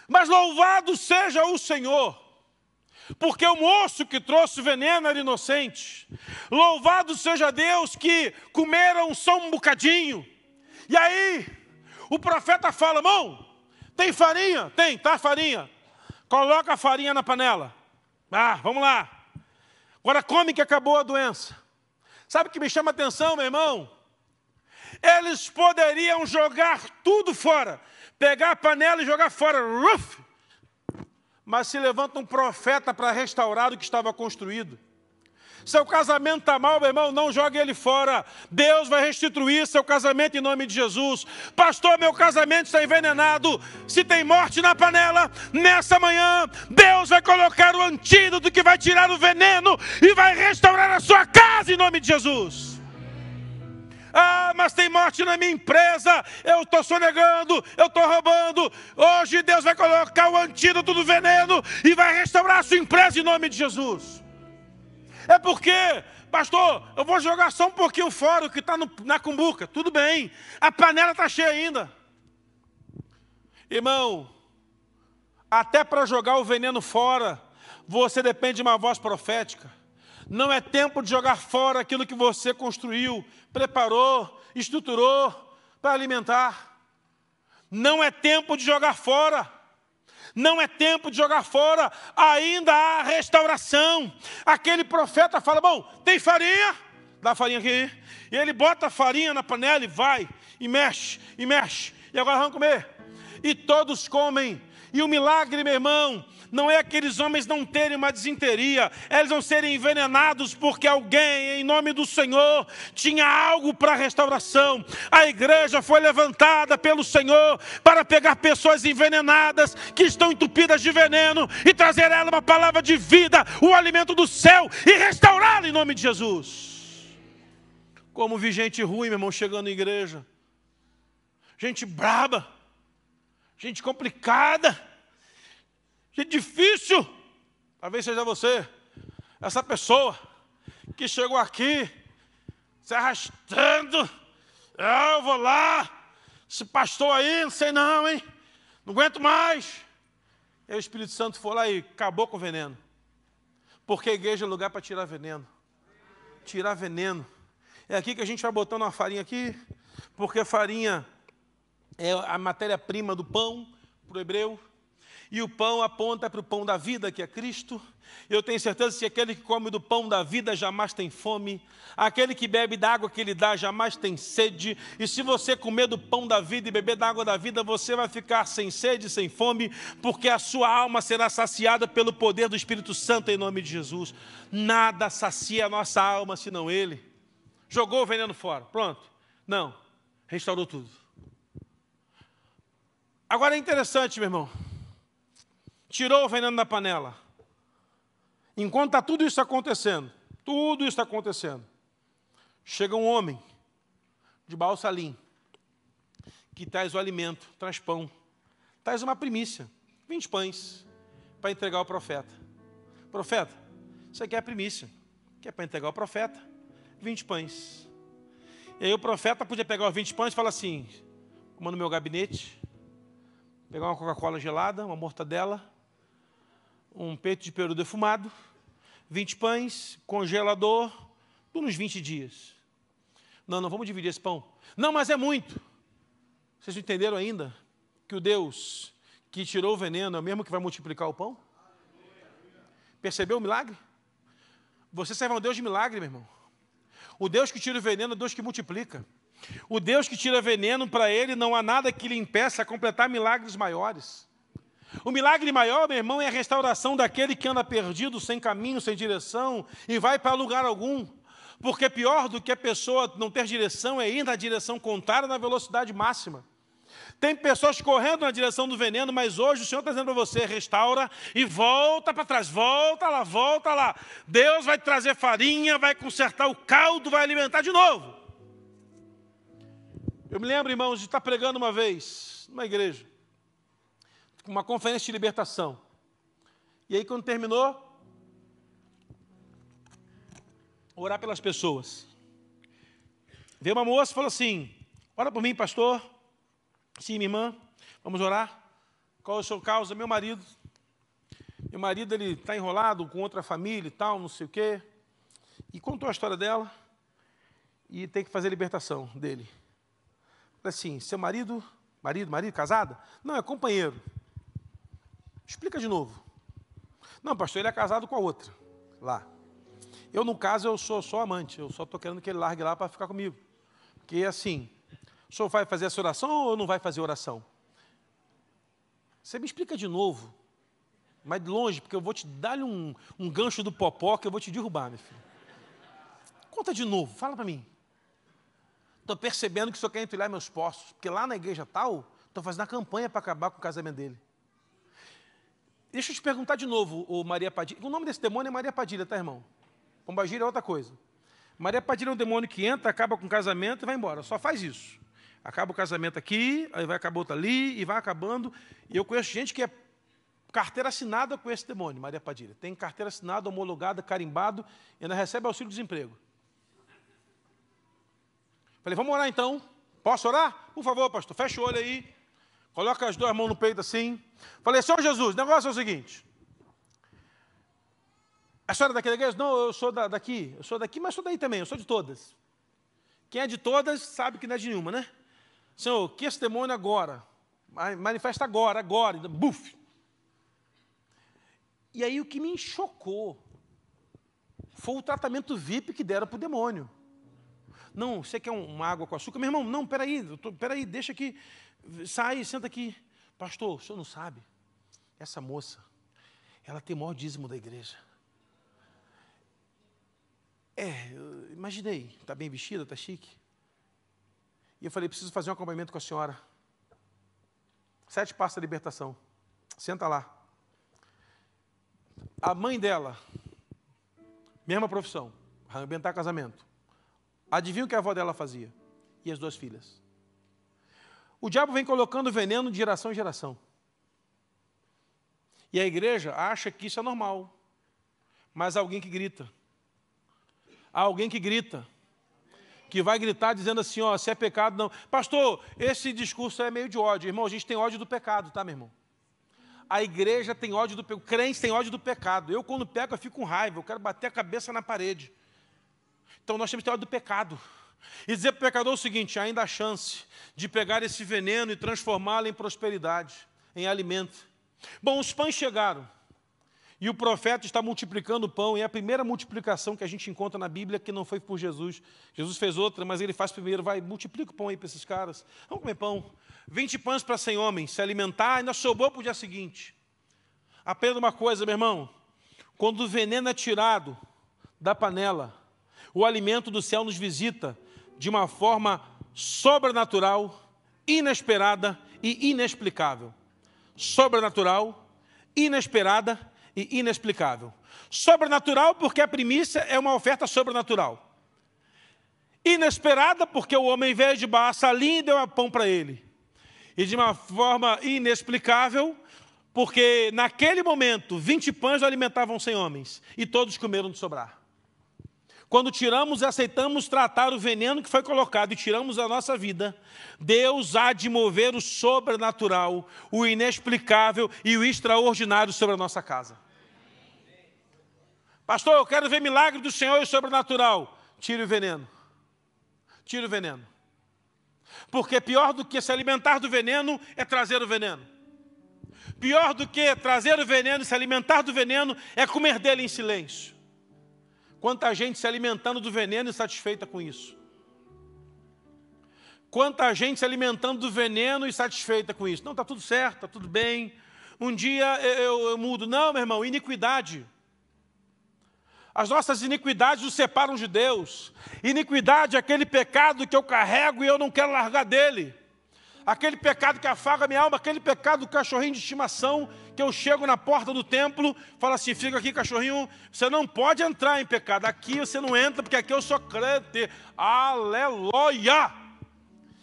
Mas louvado seja o Senhor, porque o moço que trouxe veneno era inocente. Louvado seja Deus que comeram só um bocadinho e aí, o profeta fala: irmão, tem farinha? Tem, tá farinha. Coloca a farinha na panela. Ah, vamos lá. Agora come que acabou a doença. Sabe o que me chama a atenção, meu irmão? Eles poderiam jogar tudo fora, pegar a panela e jogar fora. Uf! Mas se levanta um profeta para restaurar o que estava construído. Seu casamento está mal, meu irmão, não jogue ele fora. Deus vai restituir seu casamento em nome de Jesus. Pastor, meu casamento está envenenado. Se tem morte na panela, nessa manhã, Deus vai colocar o antídoto que vai tirar o veneno e vai restaurar a sua casa em nome de Jesus. Ah, mas tem morte na minha empresa, eu estou sonegando, eu estou roubando. Hoje Deus vai colocar o antídoto do veneno e vai restaurar a sua empresa em nome de Jesus. É porque, pastor, eu vou jogar só um pouquinho fora o que está na cumbuca. Tudo bem, a panela está cheia ainda. Irmão, até para jogar o veneno fora, você depende de uma voz profética. Não é tempo de jogar fora aquilo que você construiu, preparou, estruturou para alimentar. Não é tempo de jogar fora. Não é tempo de jogar fora, ainda há restauração. Aquele profeta fala: Bom, tem farinha? Dá farinha aqui. E ele bota a farinha na panela e vai, e mexe, e mexe. E agora vamos comer. E todos comem. E o milagre, meu irmão, não é aqueles homens não terem uma desinteria, eles não serem envenenados porque alguém, em nome do Senhor, tinha algo para restauração. A igreja foi levantada pelo Senhor para pegar pessoas envenenadas, que estão entupidas de veneno, e trazer ela uma palavra de vida, o alimento do céu, e restaurá-la em nome de Jesus. Como vi gente ruim, meu irmão, chegando na igreja, gente braba, gente complicada que difícil, talvez seja você, essa pessoa que chegou aqui se arrastando. Ah, eu vou lá, esse pastor aí, não sei não, hein? Não aguento mais. E aí o Espírito Santo foi lá e acabou com o veneno. Porque a igreja é lugar para tirar veneno. Tirar veneno. É aqui que a gente vai botando uma farinha aqui, porque farinha é a matéria-prima do pão para o hebreu. E o pão aponta para o pão da vida, que é Cristo. Eu tenho certeza que aquele que come do pão da vida jamais tem fome, aquele que bebe da água que ele dá jamais tem sede. E se você comer do pão da vida e beber da água da vida, você vai ficar sem sede, sem fome, porque a sua alma será saciada pelo poder do Espírito Santo em nome de Jesus. Nada sacia a nossa alma senão Ele. Jogou o veneno fora, pronto. Não, restaurou tudo. Agora é interessante, meu irmão tirou o veneno da panela. Enquanto está tudo isso acontecendo, tudo isso acontecendo, chega um homem de Balsalim, que traz o alimento, traz pão, traz uma primícia, 20 pães, para entregar ao profeta. Profeta, isso aqui é a primícia, que é para entregar ao profeta, 20 pães. E aí o profeta podia pegar os 20 pães e falar assim, como no meu gabinete, pegar uma Coca-Cola gelada, uma mortadela, um peito de peru defumado, 20 pães, congelador, tudo uns 20 dias. Não, não vamos dividir esse pão. Não, mas é muito. Vocês entenderam ainda que o Deus que tirou o veneno é o mesmo que vai multiplicar o pão? Percebeu o milagre? Você serve a um Deus de milagre, meu irmão. O Deus que tira o veneno é o Deus que multiplica. O Deus que tira veneno, para ele não há nada que lhe impeça a completar milagres maiores. O milagre maior, meu irmão, é a restauração daquele que anda perdido, sem caminho, sem direção, e vai para lugar algum. Porque pior do que a pessoa não ter direção é ir na direção contrária na velocidade máxima. Tem pessoas correndo na direção do veneno, mas hoje o Senhor está dizendo para você: restaura e volta para trás, volta lá, volta lá. Deus vai trazer farinha, vai consertar o caldo, vai alimentar de novo. Eu me lembro, irmãos, de estar pregando uma vez numa igreja uma conferência de libertação. E aí, quando terminou, orar pelas pessoas. Veio uma moça e falou assim: Ora por mim, pastor. Sim, minha irmã, vamos orar. Qual é o seu causa? Meu marido. Meu marido ele está enrolado com outra família e tal, não sei o quê. E contou a história dela e tem que fazer a libertação dele. Assim, seu marido, marido, marido, casada? Não, é companheiro. Explica de novo. Não, pastor, ele é casado com a outra, lá. Eu, no caso, eu sou só amante, eu só estou querendo que ele largue lá para ficar comigo. Porque, assim, o senhor vai fazer essa oração ou não vai fazer oração? Você me explica de novo, mas de longe, porque eu vou te dar um, um gancho do popó que eu vou te derrubar, meu filho. Conta de novo, fala para mim. Estou percebendo que o senhor quer entulhar meus postos, porque lá na igreja tal, estou fazendo a campanha para acabar com o casamento dele. Deixa eu te perguntar de novo, o Maria Padilha. O nome desse demônio é Maria Padilha, tá, irmão? Pombagira é outra coisa. Maria Padilha é um demônio que entra, acaba com o casamento e vai embora. Só faz isso. Acaba o casamento aqui, aí vai acabar outro ali, e vai acabando. E eu conheço gente que é carteira assinada com esse demônio, Maria Padilha. Tem carteira assinada, homologada, carimbado, e ainda recebe auxílio-desemprego. Falei, vamos orar então. Posso orar? Por favor, pastor, fecha o olho aí. Coloca as duas mãos no peito assim. Falei, Senhor Jesus, o negócio é o seguinte. A senhora é daqui da igreja? Não, eu sou da, daqui. Eu sou daqui, mas sou daí também, eu sou de todas. Quem é de todas sabe que não é de nenhuma, né? Senhor, que esse demônio agora, manifesta agora, agora, buf. E aí o que me chocou foi o tratamento VIP que deram para o demônio. Não, você quer uma água com açúcar? Meu irmão, não, peraí, peraí, deixa aqui, sai, senta aqui. Pastor, o senhor não sabe? Essa moça, ela tem o maior dízimo da igreja. É, imaginei, está bem vestida, está chique. E eu falei, preciso fazer um acompanhamento com a senhora. Sete passos da libertação. Senta lá. A mãe dela, mesma profissão, arrebentar casamento. Adivinha o que a avó dela fazia? E as duas filhas. O diabo vem colocando veneno de geração em geração. E a igreja acha que isso é normal. Mas há alguém que grita. Há alguém que grita. Que vai gritar dizendo assim, ó, se é pecado, não. Pastor, esse discurso é meio de ódio. Irmão, a gente tem ódio do pecado, tá, meu irmão? A igreja tem ódio do pecado. O crente tem ódio do pecado. Eu, quando peco, eu fico com raiva. Eu quero bater a cabeça na parede. Então nós temos que ter ódio do pecado. E dizer para o pecador o seguinte: ainda há chance de pegar esse veneno e transformá-lo em prosperidade, em alimento. Bom, os pães chegaram. E o profeta está multiplicando o pão, e é a primeira multiplicação que a gente encontra na Bíblia que não foi por Jesus. Jesus fez outra, mas ele faz primeiro, vai, multiplica o pão aí para esses caras. Vamos comer pão. 20 pães para 100 homens, se alimentar, ainda sobrou para o dia seguinte. Aprenda uma coisa, meu irmão: quando o veneno é tirado da panela, o alimento do céu nos visita de uma forma sobrenatural, inesperada e inexplicável. Sobrenatural, inesperada e inexplicável. Sobrenatural porque a primícia é uma oferta sobrenatural. Inesperada porque o homem veio de baixo ali e deu pão para ele. E de uma forma inexplicável porque naquele momento 20 pães alimentavam 100 homens e todos comeram de sobrar. Quando tiramos e aceitamos tratar o veneno que foi colocado e tiramos da nossa vida, Deus há de mover o sobrenatural, o inexplicável e o extraordinário sobre a nossa casa. Pastor, eu quero ver milagre do Senhor e sobrenatural. Tire o veneno. Tire o veneno. Porque pior do que se alimentar do veneno é trazer o veneno. Pior do que trazer o veneno e se alimentar do veneno é comer dele em silêncio. Quanta gente se alimentando do veneno e satisfeita com isso. Quanta gente se alimentando do veneno e satisfeita com isso. Não, está tudo certo, está tudo bem. Um dia eu, eu, eu mudo. Não, meu irmão, iniquidade. As nossas iniquidades nos separam de Deus. Iniquidade é aquele pecado que eu carrego e eu não quero largar dele aquele pecado que afaga minha alma, aquele pecado do cachorrinho de estimação, que eu chego na porta do templo, falo assim: fica aqui, cachorrinho, você não pode entrar em pecado, aqui você não entra, porque aqui eu sou crente, aleluia!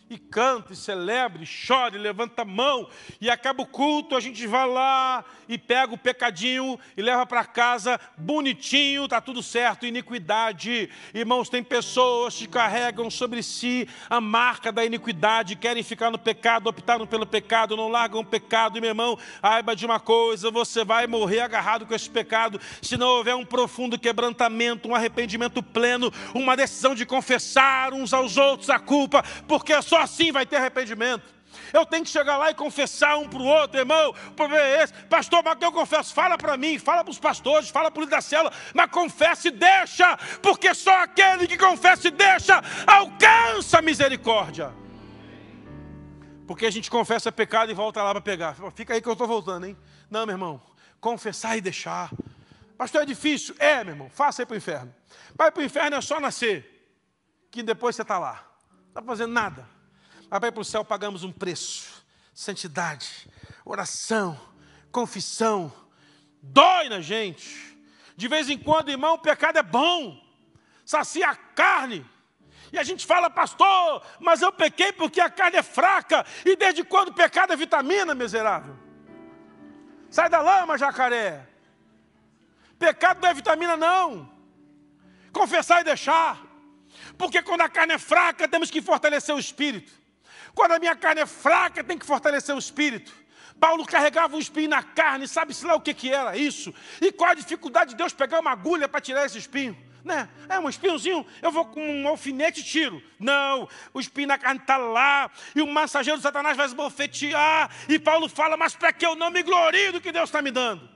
E canta, e celebra, e chora, e levanta a mão, e acaba o culto, a gente vai lá e pega o pecadinho e leva para casa bonitinho, está tudo certo, iniquidade. Irmãos, tem pessoas que carregam sobre si a marca da iniquidade, querem ficar no pecado, optaram pelo pecado, não largam o pecado, e meu irmão, saiba de uma coisa, você vai morrer agarrado com esse pecado, se não houver um profundo quebrantamento, um arrependimento pleno, uma decisão de confessar uns aos outros a culpa, porque é só só assim vai ter arrependimento. Eu tenho que chegar lá e confessar um para o outro, irmão. O problema é esse. Pastor, mas eu confesso? Fala para mim, fala para os pastores, fala para o da célula, mas confesse e deixa, porque só aquele que confessa e deixa alcança a misericórdia. Porque a gente confessa pecado e volta lá para pegar. Fica aí que eu estou voltando, hein? Não, meu irmão, confessar e deixar. Pastor, é difícil? É, meu irmão, faça aí para o inferno. Vai para o inferno é só nascer, que depois você está lá. Não está fazendo nada. Mas para ir para o céu pagamos um preço. Santidade, oração, confissão. Dói na gente. De vez em quando, irmão, o pecado é bom. Sacia a carne. E a gente fala, pastor, mas eu pequei porque a carne é fraca. E desde quando o pecado é vitamina, miserável? Sai da lama, jacaré. Pecado não é vitamina, não. Confessar e deixar. Porque quando a carne é fraca, temos que fortalecer o espírito. Quando a minha carne é fraca, tem que fortalecer o espírito. Paulo carregava um espinho na carne, sabe-se lá o que, que era isso? E qual a dificuldade de Deus pegar uma agulha para tirar esse espinho? Né? É um espinhozinho, eu vou com um alfinete e tiro. Não, o espinho na carne está lá, e o massageiro do Satanás vai esbofetear. E Paulo fala, mas para que eu não me glorie do que Deus está me dando?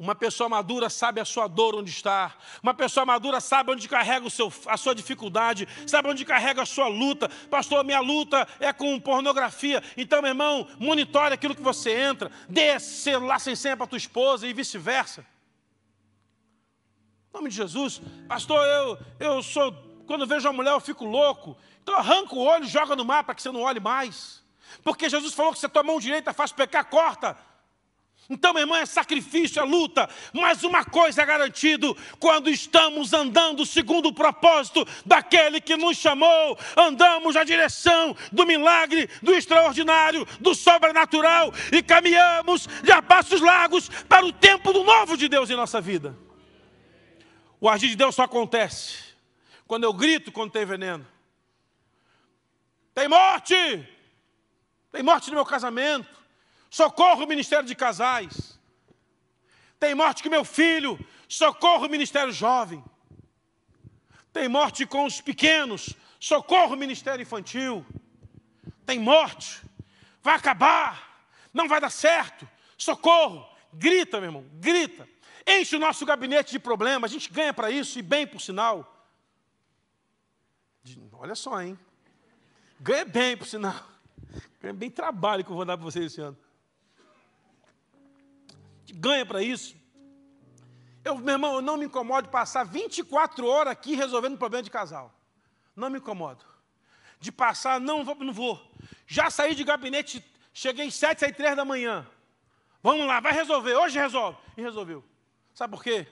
Uma pessoa madura sabe a sua dor onde está. Uma pessoa madura sabe onde carrega o seu, a sua dificuldade, sabe onde carrega a sua luta. Pastor, minha luta é com pornografia. Então, meu irmão, monitore aquilo que você entra. Dê celular sem senha para tua esposa e vice-versa. Em nome de Jesus. Pastor, eu, eu sou. Quando vejo uma mulher, eu fico louco. Então arranca o olho e joga no mar para que você não olhe mais. Porque Jesus falou que se a tua mão direita faz pecar, corta. Então, meu irmão, é sacrifício, é luta, mas uma coisa é garantido: quando estamos andando segundo o propósito daquele que nos chamou, andamos na direção do milagre, do extraordinário, do sobrenatural e caminhamos de a passos largos para o tempo do novo de Deus em nossa vida. O agir de Deus só acontece quando eu grito quando tem veneno. Tem morte! Tem morte no meu casamento socorro o ministério de casais. Tem morte com meu filho, socorro o ministério jovem. Tem morte com os pequenos, socorro o ministério infantil. Tem morte, vai acabar, não vai dar certo, socorro. Grita, meu irmão, grita. Enche o nosso gabinete de problemas, a gente ganha para isso e bem por sinal. Olha só, hein? Ganha bem por sinal. Ganha bem trabalho que eu vou dar para vocês esse ano ganha para isso. Eu, meu irmão, eu não me incomodo de passar 24 horas aqui resolvendo problema de casal. Não me incomodo. De passar, não vou, não vou. Já saí de gabinete, cheguei 7, saí 3 da manhã. Vamos lá, vai resolver, hoje resolve. E resolveu. Sabe por quê?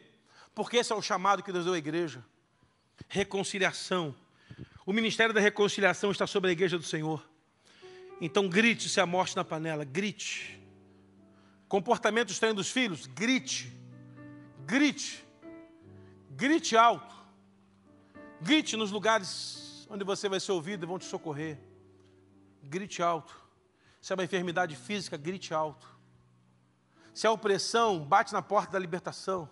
Porque esse é o chamado que Deus deu à igreja. Reconciliação. O ministério da reconciliação está sobre a igreja do Senhor. Então grite se a morte na panela, grite. Comportamento estranho dos filhos, grite. Grite. Grite alto. Grite nos lugares onde você vai ser ouvido e vão te socorrer. Grite alto. Se é uma enfermidade física, grite alto. Se é opressão, bate na porta da libertação.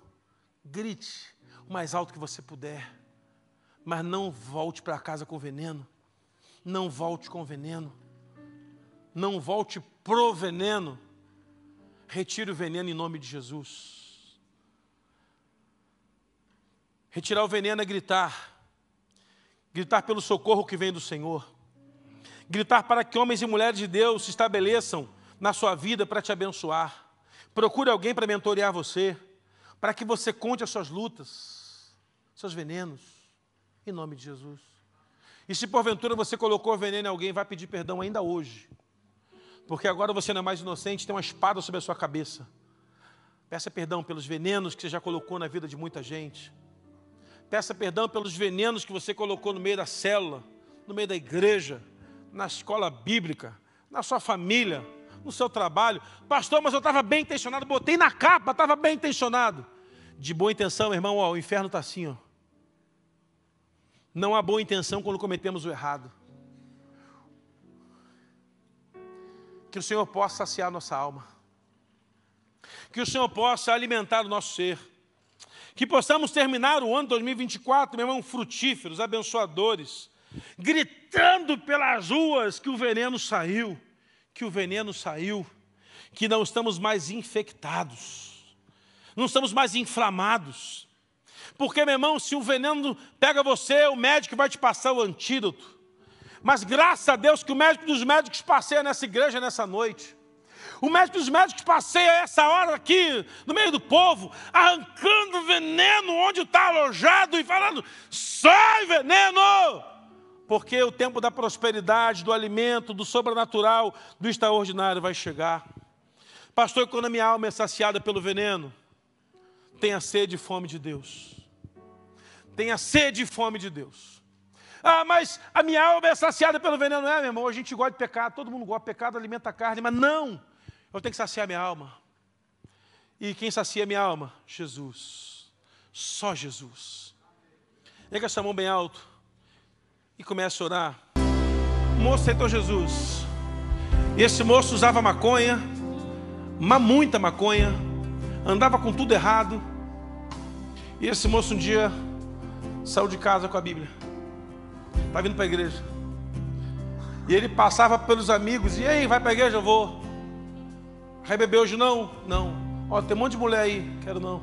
Grite o mais alto que você puder. Mas não volte para casa com veneno. Não volte com veneno. Não volte pro veneno. Retire o veneno em nome de Jesus. Retirar o veneno é gritar. Gritar pelo socorro que vem do Senhor. Gritar para que homens e mulheres de Deus se estabeleçam na sua vida para te abençoar. Procure alguém para mentorear você, para que você conte as suas lutas, seus venenos, em nome de Jesus. E se porventura você colocou veneno em alguém, vai pedir perdão ainda hoje. Porque agora você não é mais inocente, tem uma espada sobre a sua cabeça. Peça perdão pelos venenos que você já colocou na vida de muita gente. Peça perdão pelos venenos que você colocou no meio da célula, no meio da igreja, na escola bíblica, na sua família, no seu trabalho. Pastor, mas eu estava bem intencionado, botei na capa, estava bem intencionado. De boa intenção, irmão, ó, o inferno está assim. Ó. Não há boa intenção quando cometemos o errado. Que o Senhor possa saciar nossa alma. Que o Senhor possa alimentar o nosso ser. Que possamos terminar o ano 2024, meu irmão, frutíferos, abençoadores, gritando pelas ruas que o veneno saiu, que o veneno saiu, que não estamos mais infectados, não estamos mais inflamados. Porque, meu irmão, se o veneno pega você, o médico vai te passar o antídoto. Mas graças a Deus que o médico dos médicos passeia nessa igreja nessa noite. O médico dos médicos passeia essa hora aqui, no meio do povo, arrancando veneno onde está alojado e falando: sai veneno! Porque o tempo da prosperidade, do alimento, do sobrenatural, do extraordinário vai chegar. Pastor, quando a minha alma é saciada pelo veneno, tenha sede e fome de Deus. Tenha sede e fome de Deus. Ah, mas a minha alma é saciada pelo veneno. Não é, meu irmão, a gente gosta de pecado, todo mundo gosta de pecado, alimenta a carne, mas não, eu tenho que saciar minha alma. E quem sacia minha alma? Jesus. Só Jesus. Pega essa mão bem alto e começa a orar. O moço aceitou Jesus. E esse moço usava maconha, mas muita maconha, andava com tudo errado. E esse moço um dia saiu de casa com a Bíblia. Está vindo para a igreja. E ele passava pelos amigos, e aí, vai para a igreja? Eu vou. Vai beber hoje não? Não. Ó, tem um monte de mulher aí, quero não.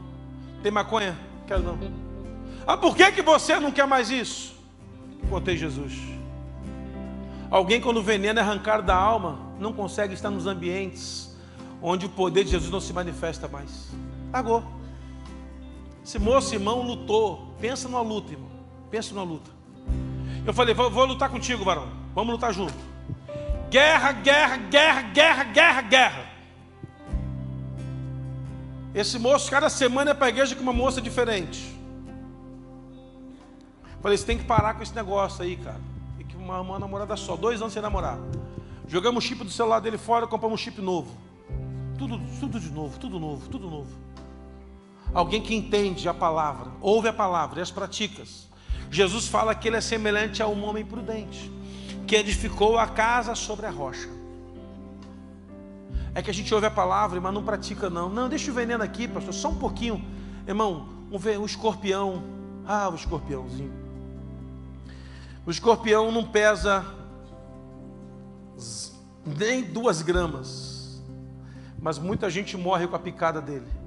Tem maconha? Quero não. Ah, por que, que você não quer mais isso? Contei Jesus. Alguém, quando o veneno é arrancado da alma, não consegue estar nos ambientes onde o poder de Jesus não se manifesta mais. Largou. Esse moço, irmão, lutou. Pensa numa luta, irmão. Pensa numa luta. Eu falei, vou, vou lutar contigo, varão. Vamos lutar junto. Guerra, guerra, guerra, guerra, guerra, guerra. Esse moço, cada semana é para a igreja com uma moça diferente. Falei, você tem que parar com esse negócio aí, cara. E que uma, uma namorada só, dois anos sem namorar. Jogamos o chip do celular dele fora, compramos um chip novo. Tudo, tudo de novo, tudo novo, tudo novo. Alguém que entende a palavra, ouve a palavra e as praticas. Jesus fala que ele é semelhante a um homem prudente, que edificou a casa sobre a rocha. É que a gente ouve a palavra, mas não pratica, não. Não, deixa o veneno aqui, pastor, só um pouquinho. Irmão, um, um escorpião. Ah, o escorpiãozinho. O escorpião não pesa nem duas gramas, mas muita gente morre com a picada dele.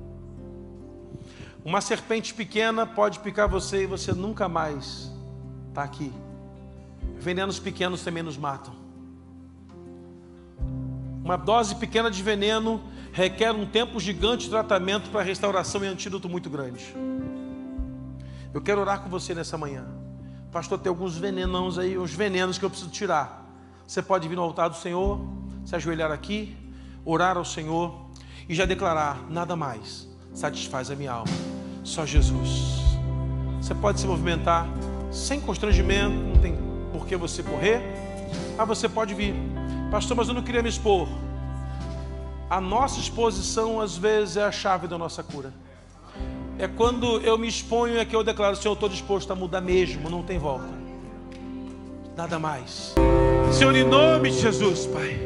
Uma serpente pequena pode picar você e você nunca mais está aqui. Venenos pequenos também nos matam. Uma dose pequena de veneno requer um tempo gigante de tratamento para restauração e antídoto muito grande. Eu quero orar com você nessa manhã. Pastor, tem alguns venenãos aí, uns venenos que eu preciso tirar. Você pode vir no altar do Senhor, se ajoelhar aqui, orar ao Senhor e já declarar: nada mais satisfaz a minha alma, só Jesus. Você pode se movimentar sem constrangimento, não tem por que você correr, mas você pode vir. Pastor, mas eu não queria me expor. A nossa exposição, às vezes, é a chave da nossa cura. É quando eu me exponho, é que eu declaro: Senhor, eu estou disposto a mudar mesmo, não tem volta. Nada mais. Senhor, em nome de Jesus, Pai,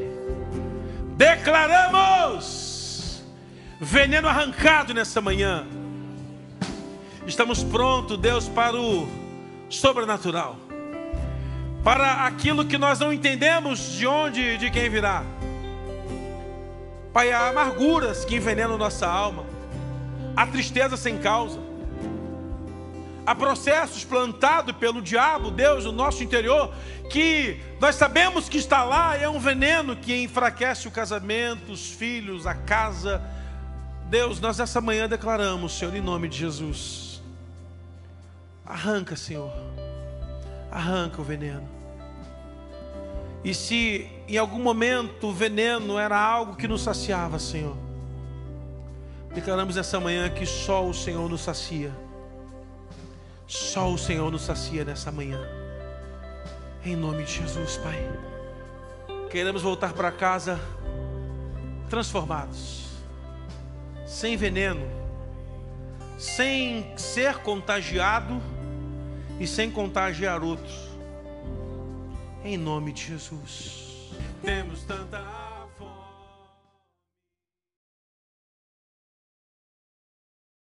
declaramos veneno arrancado nessa manhã. Estamos prontos, Deus, para o sobrenatural para aquilo que nós não entendemos de onde, de quem virá. Pai, há amarguras que envenenam nossa alma, há tristeza sem causa, há processos plantados pelo diabo, Deus, no nosso interior, que nós sabemos que está lá é um veneno que enfraquece o casamento, os filhos, a casa. Deus, nós essa manhã declaramos, Senhor, em nome de Jesus. Arranca, Senhor arranca o veneno. E se em algum momento o veneno era algo que nos saciava, Senhor, declaramos essa manhã que só o Senhor nos sacia. Só o Senhor nos sacia nessa manhã. Em nome de Jesus, Pai. Queremos voltar para casa transformados, sem veneno, sem ser contagiado e sem contagiar outros. Em nome de Jesus. Temos tanta